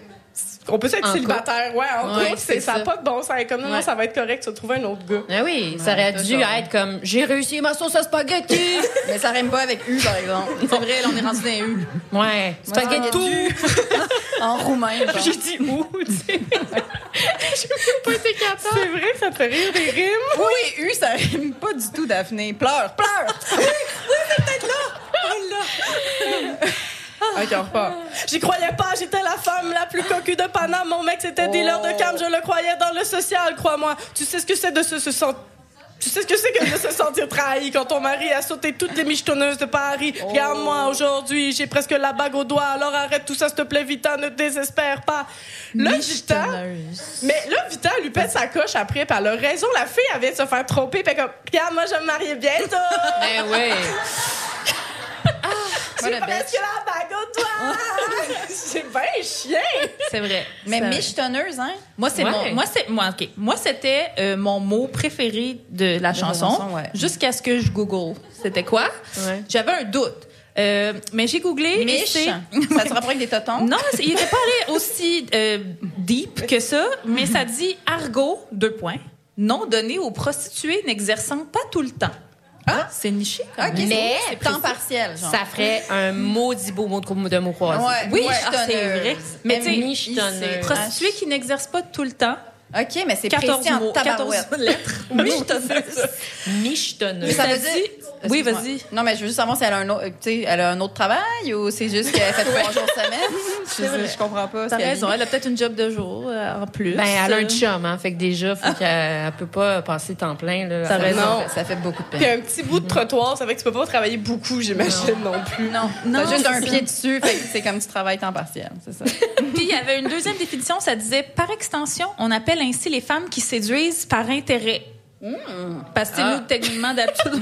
On peut être En célibataire, ouais, en Ouais, couple, c'est c'est ça. n'a pas de bon sens. Comme non, non, ça va être correct, tu vas trouver un autre gars. Eh oui, ça aurait dû être comme, j'ai réussi ma sauce à spaghetti. Mais ça rime pas avec U, par exemple. C'est vrai, là, on est rendu dans U. ouais, spaghetti. En roumain, genre. J'ai dit où, tu sais. J'ai pas été capable. C'est vrai que ça te fait rire des rimes. Oui, U, ça rime pas du tout, Daphné. Pleure, pleure. Ok, on repart. J'y croyais pas, j'étais la femme la plus cocu de Paname. Mon mec, c'était dealer de cam, je le croyais dans le social, crois-moi. Tu sais ce que c'est de se, se sentir. Tu sais ce que c'est que de se sentir trahi quand ton mari a sauté toutes les michetonneuses de Paris. Regarde-moi aujourd'hui, j'ai presque la bague au doigt. Alors arrête tout ça, s'il te plaît, Vita, ne désespère pas. Là, Vita. Mais là, Vita lui pète sa coche après, puis elle a raison. La fille, vient de se faire tromper, puis comme, regarde, moi, je vais me marier bientôt. Eh oui. J'ai a bitch. presque la bague au doigt. c'est bien chien. C'est vrai. Mais michetonneuse, hein? Moi, c'est Ouais. mon, moi, c'est, moi, ok. Moi, c'était euh, mon mot préféré de la chanson, chanson, ouais. jusqu'à ce que je Google. C'était quoi? Ouais. J'avais un doute. Euh, mais j'ai googlé. Mich. Ça se rapproche avec des totons? Non, il n'était pas allé aussi euh, deep que ça, mais ça dit argot, deux points, nom donné aux prostituées n'exerçant pas tout le temps. Ah, c'est niché. quand même. Mais c'est temps partiel, genre. Ça ferait un maudit beau mot de, de mots croisés. Ouais, Oui, ah, c'est vrai. Mais tu sais, prostituée qui n'exerce pas tout le temps. OK, mais c'est 14 précis en mots, 14 tabarouette. lettres. Michetonneuse. Michetonneuse. Mais ça veut dire... Oui, vas-y. Non, mais je veux juste savoir si elle a un autre, tu sais, elle a un autre travail ou c'est juste qu'elle fait trois jours semaine? Je, je comprends pas. T'as raison, elle a peut-être une job de jour euh, en plus. Ben, elle a un Euh, chum, hein. Fait que déjà, faut qu'elle elle peut pas passer temps plein, là. T'as Ça- raison. Non. Ça fait beaucoup de Puis peine. un petit bout de trottoir, ça fait que tu peux pas travailler beaucoup, j'imagine, non, plus. Non, Non, t'as juste un ça. pied dessus, fait que c'est comme tu travailles temps partiel, c'est ça. Puis il y avait une deuxième définition, ça disait par extension, on appelle ainsi les femmes qui séduisent par intérêt. Parce que Ah. nous, techniquement, d'habitude,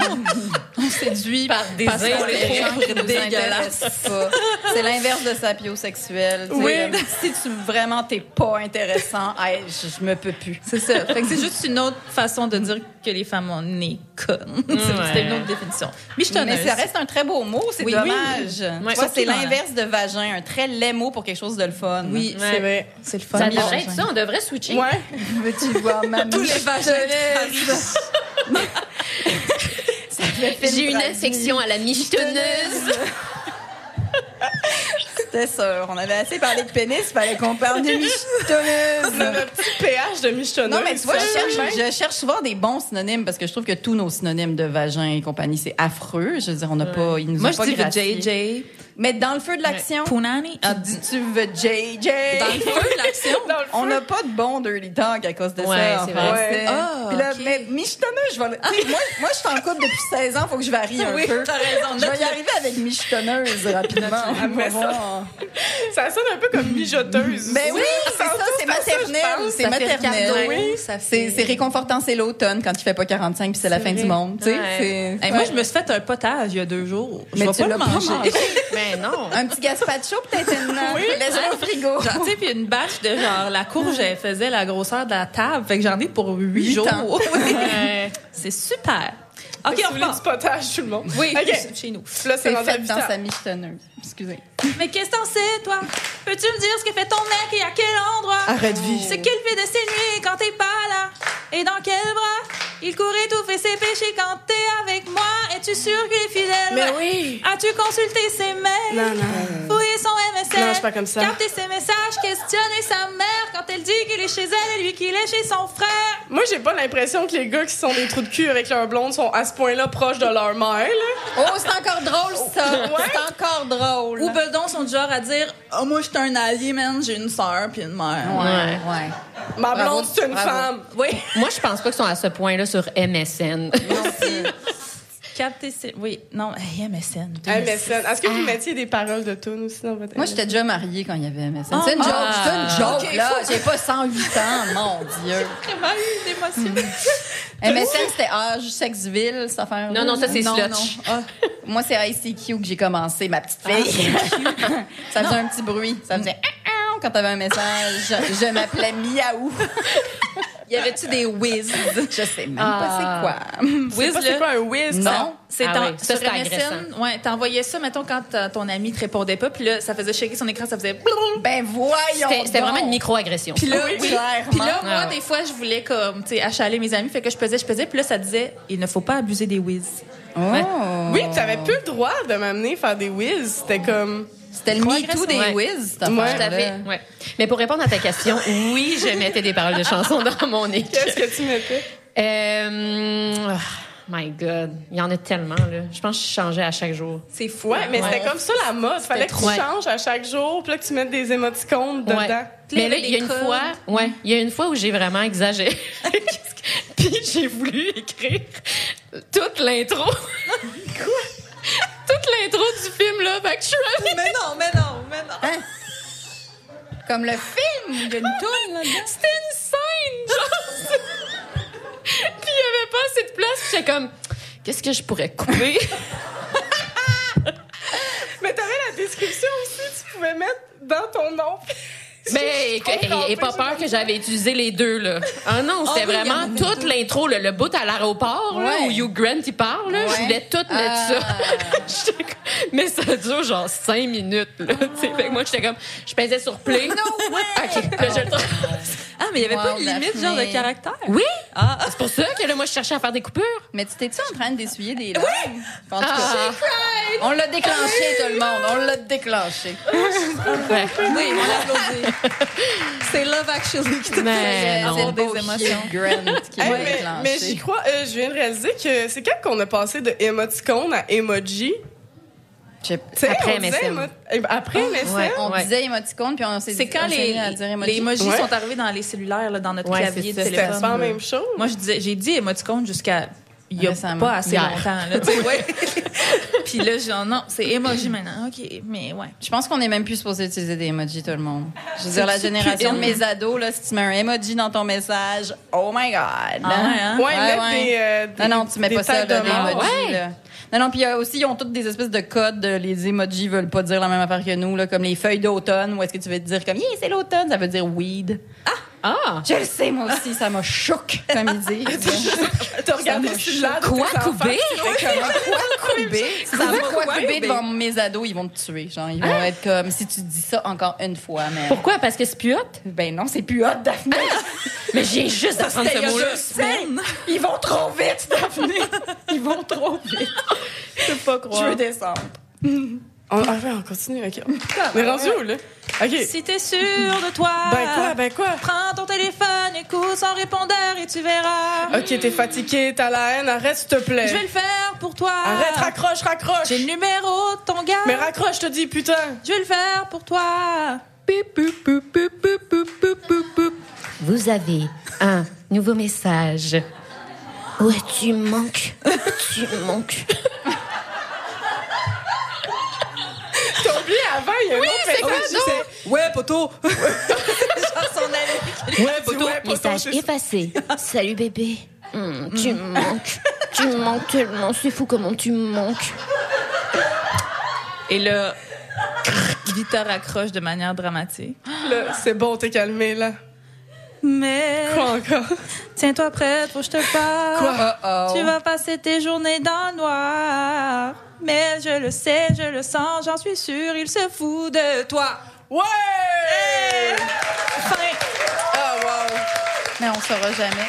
on, séduit Par parce désir. qu'on les Les gens qui trouve nous dégueulasses. intéressent pas. C'est l'inverse de sapiosexuel. sais, Oui. comme, Si tu vraiment t'es pas intéressant, hey, je, je me peux plus. C'est ça. Fait que c'est juste une autre façon de dire que les femmes ont nez connes. C'était une autre définition. Michetonneuse. Mais ça reste un très beau mot, c'est Oui. dommage. Ouais. Vois, c'est l'inverse de vagin, un très laid mot pour quelque chose de le fun. Oui, C'est vrai. c'est le fun. Ça le devrait vagin. être ça, on devrait switcher. Ouais. Veux-tu voir ma Tous les vagins. J'ai une infection à la michetonneuse. C'était sûr. On avait assez parlé de pénis, fallait qu'on parle de michetonneuse. Notre petit pH de michetonneuse. Non, mais tu vois, je cherche, je cherche souvent des bons synonymes parce que je trouve que tous nos synonymes de vagin et compagnie, c'est affreux. Je veux dire, on n'a pas, ils nous Moi, ont je pas dis gracié. JJ. Mais dans le feu de l'action, Punani. tu dis tu veux JJ. Dans le feu de l'action? On n'a pas de bon dirty talk à cause de Ouais, ça. c'est vrai. C'est- Ah, Puis là, mais michetonneuse, je vais. moi, moi, je suis en couple depuis 16 ans, faut que je varie un Oui, peu. t'as raison. Je vais y arriver avec michetonneuse rapidement. Ça- sonne un peu comme mijoteuse. Ben oui, c'est ça, c'est maternel. C'est maternel. C'est réconfortant, c'est l'automne quand il fait pas 45 puis c'est la fin du monde. Ouais. moi, je me suis fait un potage il y a deux jours. Je Mais vais pas le manger. Mais non. Un petit gazpacho peut-être une Laisse-le au frigo. Genre, tu sais, puis une bâche de genre, la courge, elle faisait la grosseur de la table. Fait que j'en ai pour huit Huit jours. Ouais. C'est super. OK, on repart. du potage, tout le monde. Oui, OK. chez nous. Là, c'est C'est fait dans ans. sa michetonneuse. Excusez. Mais qu'est-ce que t'en sais, toi? Peux-tu me dire ce que fait ton mec et à quel endroit? Arrête de vivre. C'est qu'il fait de ses nuits quand t'es pas là? Et dans quel bras? Il court étouffer ses péchés quand t'es avec moi? Es-tu sûr qu'il est fidèle? Mais oui. As-tu consulté ses mails? Non, non. Fouillé son MSN? Non, je suis pas comme ça. Capté ses messages? Questionné sa mère quand elle dit qu'il est chez elle et lui qu'il est chez son frère? Moi, j'ai pas l'impression que les gars qui sont des trous de cul avec leur blonde sont à ce point-là proches de leur mère, là. Oh, c'est encore drôle, ça. C'est encore drôle. Ou bedon sont du genre à dire Oh, moi, je suis un allié, man, j'ai une sœur puis une mère. Ouais, ouais. Ma blonde, c'est une bravo. femme. Oui. Moi, je pense pas qu'ils sont à ce point-là sur MSN. Capté ses. Oui, non, hey, MSN. MSN. Est-ce que vous mettiez des paroles de tunes aussi dans votre Moi, j'étais déjà mariée quand il y avait MSN. Oh, c'est une joke, ah. c'est une joke, Ok, là. faut- J'ai pas 108 ans, mon Dieu. vraiment eu d'émotion. MSN, c'était âge, sexville, cette affaire Non, non, ça, c'est non, slutch. non. Ah, moi, c'est ICQ que j'ai commencé, ma petite fille. ça faisait un petit bruit. Ça faisait Ah, ah quand t'avais un message. Je, je m'appelais Miaou. Y avait-tu des whiz? Je sais même pas c'est quoi. C'est pas c'est quoi un whiz? Non. C'est Ah oui, ça. MSN. Ouais, t'envoyais ça, mettons, quand ton ami te répondait pas, puis là, ça faisait shaker son écran, ça faisait. Ben voyons. C'était vraiment une micro-agression. Puis là, Oui, oui. clairement. Puis là, Ah moi, ouais. des fois, je voulais comme, tu sais, achaler mes amis, fait que je pesais, je pesais, puis là, ça disait, il ne faut pas abuser des whiz. Oh. Oui, t'avais plus le droit de m'amener faire des whiz. C'était comme. C'était le MeToo des Ouais. Wiz, cette Ouais. Tout à fait. Ouais. Mais pour répondre à ta question, oui, je mettais des paroles de chansons dans mon équipe. Qu'est-ce que tu mettais? Euh, oh, my God. Il y en a tellement, là. Je pense que je changeais à chaque jour. C'est fou. Ouais, mais c'était comme ça la mode. Fallait que tu changes à chaque jour, puis là que tu mettes des émoticônes dedans. Mais là, il y a une fois, ouais, il y a une fois où j'ai vraiment exagéré. Puis j'ai voulu écrire toute l'intro. Quoi? Toute l'intro du film, là. Fait que je suis allée- Mais non, mais non, mais non. Hein? Comme le film, il y a une toune là-dedans. C'était une scène, genre. Puis il y avait pas assez de place. J'étais comme, qu'est-ce que je pourrais couper? Mais t'avais la description aussi, tu pouvais mettre dans ton nom. Mais et, pas, peur que j'avais utilisé les deux là. Ah non, c'était Ah oui, vraiment toute l'intro, le bout à l'aéroport où Hugh Grant il parle. Là, Je voulais tout mettre Ah. ça. Mais ça dure genre cinq minutes. Là, tu sais. fait que moi, j'étais comme, je pesais sur play. No way! Ok, là, je le trouve. Ah, mais il y avait pas de limite, genre, de caractère? Oui, Ah, c'est pour ça que là, moi, je cherchais à faire des coupures. Mais tu t'es-tu en train d'essuyer des larmes? Ah. on l'a déclenché, tout le monde. On l'a déclenché. Ouais. oui, on l'a applaudi. C'est Love Actually qui te Mais non. avoir des émotions. Qui Hey, mais, j'y crois, euh, je viens de réaliser que c'est quand qu'on a passé de émoticône à emoji? Je- Tu sais, Après MSN. émo- eh, Après MSN? Ouais. On disait émoticône, puis on s'est C'est dit- quand on s'est les, les emojis Ouais. sont arrivés dans les cellulaires, là, dans notre Ouais, clavier c'est de. C'était téléphone. pas la même chose? Moi, je disais, j'ai dit émoticône jusqu'à il y a Récemment. pas assez Hier. longtemps. Là, tu ouais. Puis là, genre, non, c'est emoji maintenant. OK, mais ouais. Je pense qu'on est même plus supposé utiliser des emojis, tout le monde. Je veux dire, la génération de mes ados, là, si tu mets un emoji dans ton message, oh my God! Ah ouais, hein? Ouais, Ouais. Des, euh, des- Non, non, tu mets pas ça, là, de des emojis, là. Non, non, puis a aussi, ils ont toutes des espèces de codes. euh, Les emojis veulent pas dire la même affaire que nous, là, comme les feuilles d'automne, où est-ce que tu veux te dire comme, yeah, c'est l'automne, ça veut dire weed. Ah! Je le sais, moi aussi, ça m'a choqué, comme ils disent. T'as regardé m'a celui-là Quoi, c'était comment? Coubé. Ça va va quoi, quoi couper devant mes ados, ils vont te tuer. Genre, ils vont être comme si tu dis ça encore une fois. Mais... Pourquoi? Parce que c'est plus hot? Ben non, c'est plus hot, Daphné. Mais j'ai juste il y ce mot-là. Ils vont trop vite, Daphné. Ils vont trop vite. Je peux pas Je croire. veux descendre. On, ah ouais, on continue, ok. On est rendu où, là? Ok. Si t'es sûr de toi, Ben quoi, ben quoi? prends ton téléphone, écoute son répondeur et tu verras. Ok, t'es fatigué, t'as la haine, arrête, s'il te plaît. Je vais le faire pour toi. Arrête, raccroche, raccroche. J'ai le numéro de ton gars. Mais raccroche, je te dis, putain. Je vais le faire pour toi. Vous avez un nouveau message. Ouais, tu manques. Tu manques. Avant, il y a un autre c'est Ouais, poteau. Genre son ami. Ouais, poteau. Message effacé. Salut bébé. Hum, tu me manques. Tu me manques tellement. C'est fou comment tu me manques. Et là, Vita raccroche de manière dramatique. Là, c'est bon, t'es calmé, là. Mais Quoi encore? tiens-toi prête, faut que je te parle. Quoi? Oh, Tu vas passer tes journées dans le noir. Mais je le sais, je le sens, j'en suis sûre, il se fout de toi. Ouais! Fin. Wow. Mais on saura jamais.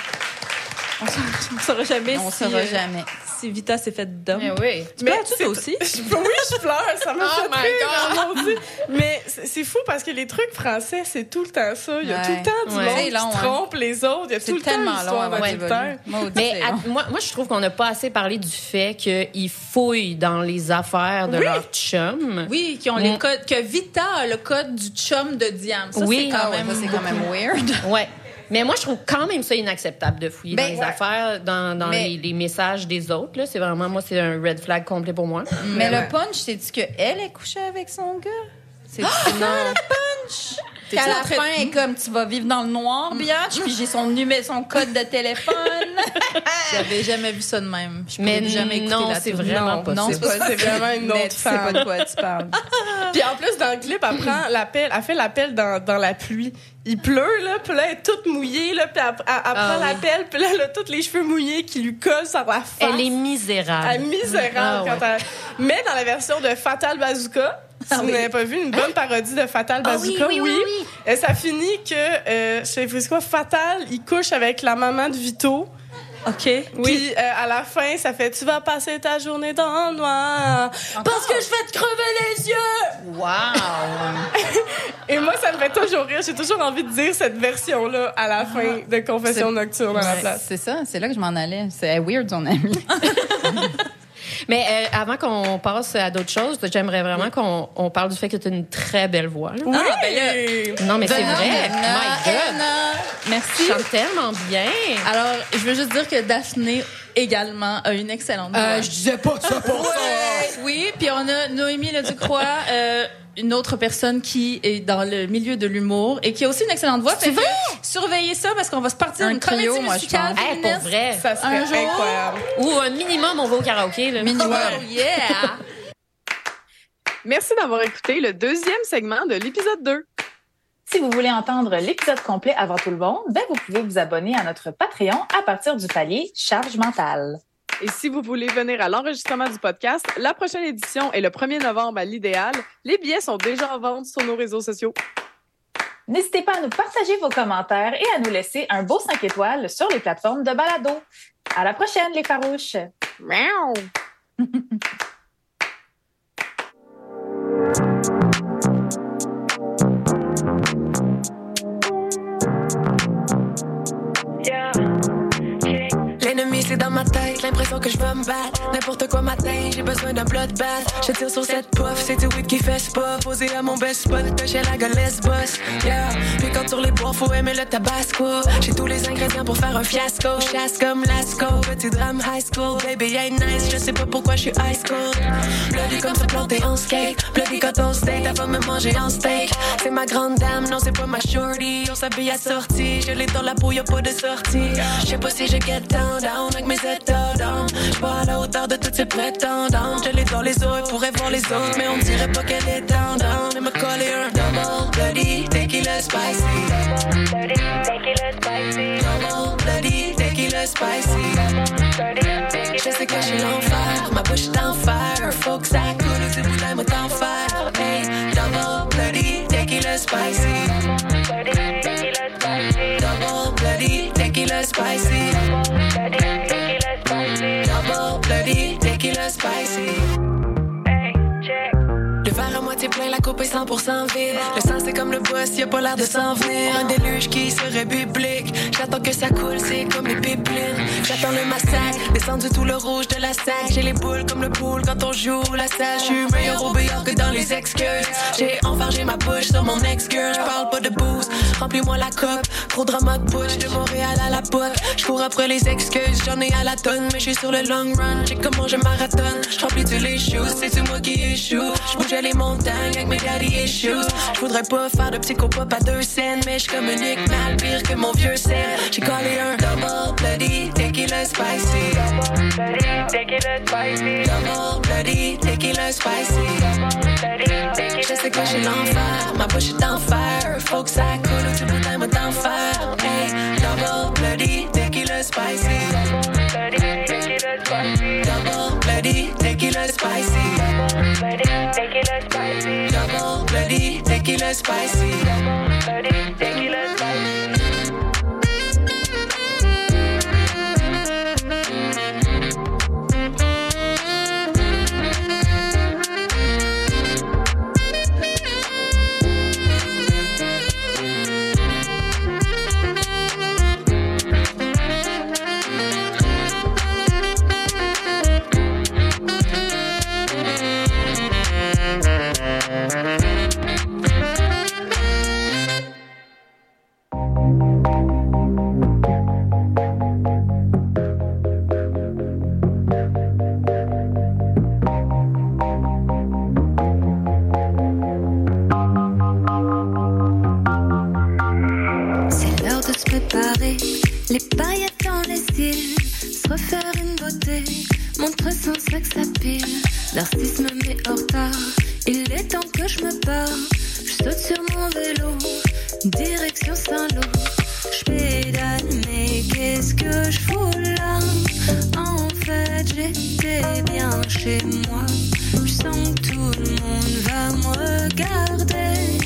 On saura, on saura jamais On si, saura euh, jamais. si Vita s'est faite d'homme. oui. Tu pleures-tu toi aussi? Je- oui, je pleure, ça m'a Oh fait my rire. Mais c'est fou parce que les trucs français, c'est tout le temps ça. Il y a Ouais. tout le temps du Ouais. monde C'est long, qui hein. trompe les autres. Il y a tout le temps tellement une long histoire avant dans d'évoluer. terre. Maudit, Mais à- moi, moi, je trouve qu'on n'a pas assez parlé du fait qu'ils fouillent dans les affaires de Oui. leur chum. Oui, qui ont Mm. les codes, que Vita a le code du chum de Diane. Ça, Oui. c'est quand Ah ouais, c'est quand même weird. Ouais. Mais moi, je trouve quand même ça inacceptable de fouiller Ben, dans les ouais. affaires, dans, dans Mais- les, les messages des autres. Là. C'est vraiment, moi, c'est un red flag complet pour moi. Mais Ouais. le punch, c'est-tu qu'elle est couchée avec son gars? C'est Non. Qu'à la fin, elle est comme tu vas vivre dans le noir, Biatch, puis j'ai son numéro, son code de téléphone. J'avais jamais vu ça de même. Je Mais jamais non, c'est vraiment Non, pas non, c'est pas- c'est vraiment une autre tu sais pas femme. de quoi tu parles. Puis en plus, dans le clip, elle prend l'appel, elle fait l'appel dans, dans la pluie. Il pleut, là, puis là, elle est toute mouillée, là, puis elle, elle- elle Ah prend oui. l'appel, puis là, elle a tous les cheveux mouillés qui lui collent sur la face. Elle est misérable. Elle est misérable Ah ouais. quand elle... Mais dans la version de Fatal Bazooka, si vous n'avez pas vu une bonne parodie de Fatal Ah oui, Bazooka, oui, oui, oui. euh, ça finit que, euh, je sais pas quoi, Fatal, il couche avec la maman de Vito. OK. Puis euh, à la fin, ça fait tu vas passer ta journée dans le noir parce que je vais te crever les yeux. Wow! Et moi, ça me fait toujours rire. J'ai toujours envie de dire cette version-là à la fin de Confession nocturne à la place. C'est ça, c'est là que je m'en allais. C'est weird, son ami. Mais euh, avant qu'on passe à d'autres choses, j'aimerais vraiment qu'on on parle du fait que tu as une très belle voix. là. Oui. Ah, ben là, Non, mais c'est vrai. Anna, My God. Anna. Tu Merci. chantes tellement bien. Alors, je veux juste dire que Daphné également a une excellente voix. Euh, je disais pas ça pour Ouais. Oui, puis on a Noémie Leducroix, euh, une autre personne qui est dans le milieu de l'humour et qui a aussi une excellente voix. Fait surveillez ça parce qu'on va se partir Un une comédie trio, moi, je musicale pense. Hey, pour vrai. Ça serait Un jour? incroyable. Ou un minimum, on va au karaoké. Là. Minimum. Oh, yeah! Merci d'avoir écouté le deuxième segment de l'épisode 2. Si vous voulez entendre l'épisode complet avant tout le monde, ben vous pouvez vous abonner à notre Patreon à partir du palier Charge mentale. Et si vous voulez venir à l'enregistrement du podcast, la prochaine édition est le 1er novembre à l'idéal. Les billets sont déjà en vente sur nos réseaux sociaux. N'hésitez pas à nous partager vos commentaires et à nous laisser un beau 5 étoiles sur les plateformes de balado. À la prochaine, les farouches! Miaou! c'est dans ma tête, l'impression que je veux me battre. N'importe quoi matin, j'ai besoin d'un bloodbath. Je tire sur cette puff, c'est du weed qui fait pas. Posé à mon best spot, chez la gueule boss. Yeah. Puis quand sur les bois, faut aimer le tabasco. J'ai tous les ingrédients pour faire un fiasco. Chasse comme Lasco, petit drame high school. Baby, ain't nice, je sais pas pourquoi je suis high school. Bloody comme se planter en skate. Bloody quand on steak, elle va me manger en steak. C'est ma grande dame, non, c'est pas ma shorty. On s'habille à sortie, je l'ai dans la peau, y'a pas de sortie. Je sais pas si je get down, down avec mes. J'suis pas à la hauteur de toutes ces prétendantes. Je l'ai dans les os, elle pourrait voir les autres, mais on dirait pas qu'elle est down. Elle me coller un double bloody tequila spicy. Bloody tequila spicy. Double bloody tequila spicy. Je sais que je suis l'enfer, ma bouche est en fer. Faut que ça coule, du boudin moi t'en faire. Hey, double bloody tequila spicy. Double bloody tequila spicy. Bloody tequila spicy. Moitié plein, la coupe est 100% vide. Le sang c'est comme le boss, y a pas l'air de s'en venir. Un déluge qui serait biblique. J'attends que ça coule, c'est comme les pipelines. J'attends le massacre, descendu tout le rouge de la sac. J'ai les boules comme le pool quand on joue la salle. J'suis meilleur au billard que dans les excuses. J'ai enfargé ma bouche sur mon ex-girl. J'parle pas de booze, remplis-moi la coupe. Trop drama de butch, de Montréal à la boîte. J'cours après les excuses, j'en ai à la tonne. Mais j'suis sur le long run, j'ai comment je marathonne. J'remplis tous les shoes, c'est moi qui échoue? J'bougeais les montagnes avec mes daddy issues. J'voudrais pas faire de psychopop à deux scènes, mais j'communique mal pire que mon vieux scène. J'ai collé un double bloody tequila spicy. Double bloody tequila spicy. Double bloody tequila spicy. Je sais que j'ai l'enfer, ma bouche est en fer. Faut que ça coule ou tu boudin moi t'en faire. Hey, double bloody tequila spicy. Double bloody tequila spicy. Double bloody tequila spicy. Double bloody tequila spicy. Double bloody tequila spicy. Les paillettes dans les cils, se refaire une beauté, montrer son sexe à pile. L'artiste me met en retard, il est temps que je me barre. Je saute sur mon vélo, direction Saint-Lô. Je pédale, mais qu'est-ce que je fous là? En fait, j'étais bien chez moi. Je sens que tout le monde va me regarder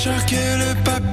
cher que le papier.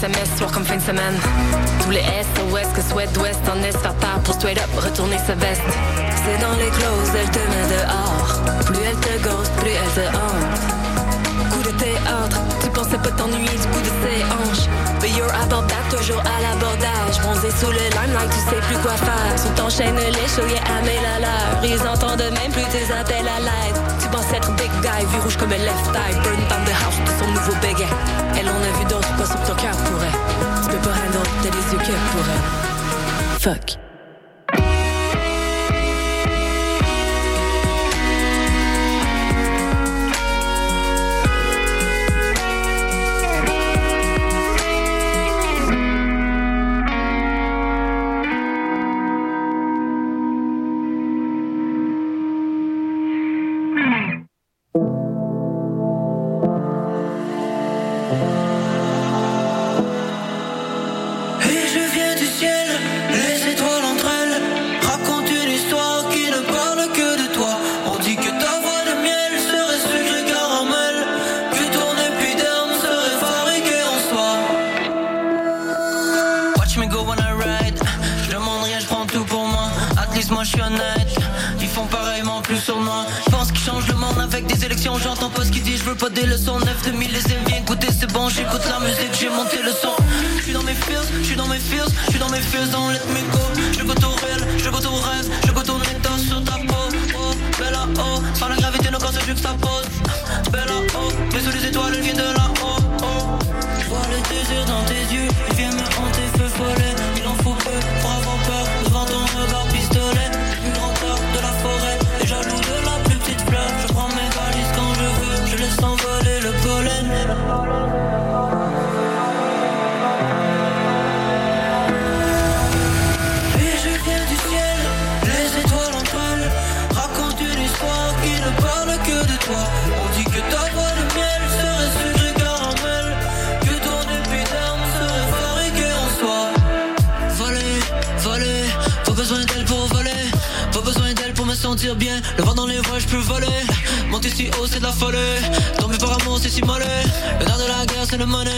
SMS, soir comme fin de semaine. Tous les S, ouest, que souhaite d'ouest, en est, faire part pour straight up, retourner sa veste. C'est dans les closes, elle te met dehors. Plus elle te ghost, plus elle te hante. Coup de théâtre, tu pensais pas t'ennuyer du coup de tes hanches. But you're abordable, toujours à l'abordage. Bronzé sous le limelight, tu sais plus quoi faire. Sous ton chaîne, les shows, yeah, à la leur. Ils entendent même plus tes appels à l'aide tu penses être big guy, vu rouge comme un left eye, burn down the house de son nouveau béguet. Elle en a vu d'autres, pas sur ton cœur pour elle. Tu peux pas rendre, t'as les yeux que pour. Fuck. quand se juxtapose Belle en haut, mais sous les étoiles, le guide de c'est de la folie. Par amour, c'est si mollet. Le nerf de la guerre, c'est le money.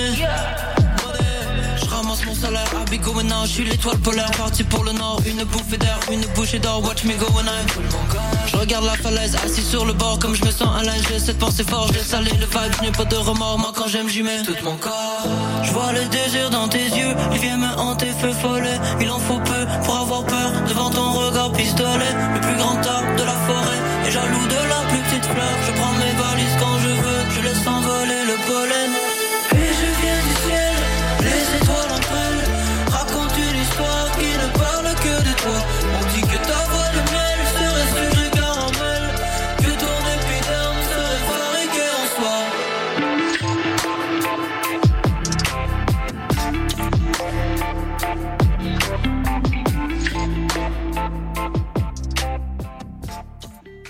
Je ramasse mon salaire, be going now, je suis l'étoile polaire, parti pour le nord, une bouffée d'air, une bouchée d'or, watch me go when I Je regarde la falaise, assis sur le bord, comme je me sens à j'ai cette pensée forte, laisse aller le vibe, je n'ai pas de remords, moi quand j'aime j'y mets tout mon corps. Je vois le désir dans tes yeux, il vient me hanter, feu follet, il en faut peu pour avoir peur, devant ton regard pistolet, le plus grand arbre jaloux de la plus petite fleur, je prends mes valises quand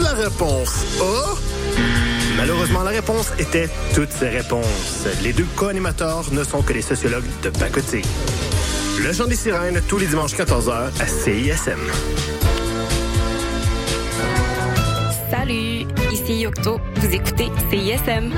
La réponse A. Malheureusement, la réponse était toutes ces réponses. Les deux co-animateurs ne sont que des sociologues de pacotille. Le Chant des Sirènes, tous les dimanches 14h à CISM. Salut, ici Yocto. Vous écoutez CISM.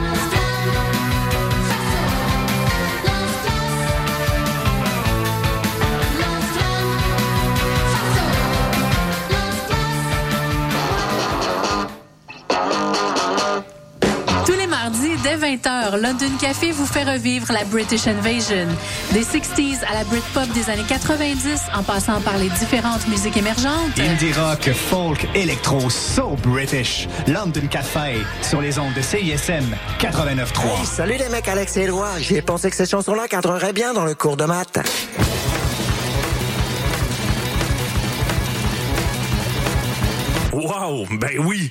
Dès 20h, London Café vous fait revivre la British Invasion. Des 60s à la Britpop des années 90, en passant par les différentes musiques émergentes. Indie rock, folk, électro, so British. London Café, sur les ondes de CISM 89.3. Hey, salut les mecs, Alex et Éloi. J'ai pensé que ces chansons-là cadreraient bien dans le cours de maths. Wow, ben oui!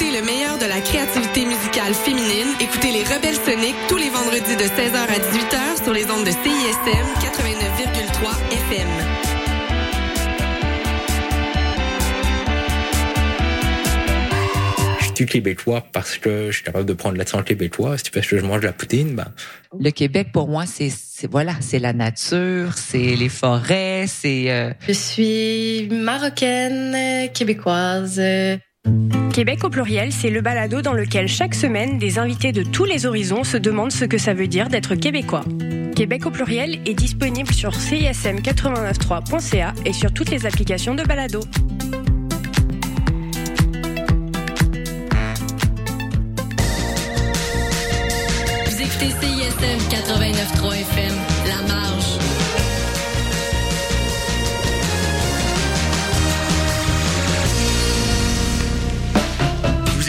Écouter le meilleur de la créativité musicale féminine, écoutez les Rebelles Soniques tous les vendredis de 16h à 18h sur les ondes de CISM 89,3 FM. Je suis québécois parce que je suis capable de prendre l'accent québécois. Si parce que je mange de la poutine, ben. Le Québec, pour moi, c'est c'est- voilà, c'est la nature, c'est les forêts, c'est. euh, Je suis marocaine, québécoise. Québec au pluriel, c'est le balado dans lequel chaque semaine, des invités de tous les horizons se demandent ce que ça veut dire d'être québécois. Québec au pluriel est disponible sur cism893.ca et sur toutes les applications de balado. Vous écoutez CISM 89.3 FM, La Marge.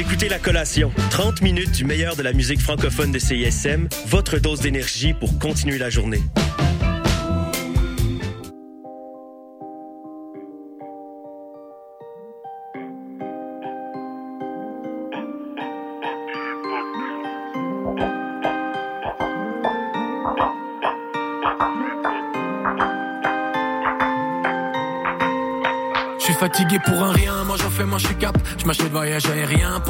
Écoutez La Collation, 30 minutes du meilleur de la musique francophone de CISM, votre dose d'énergie pour continuer la journée. Je suis fatigué pour un rien, moi j'en fais, moi je cap. Je m'achète voyage aérien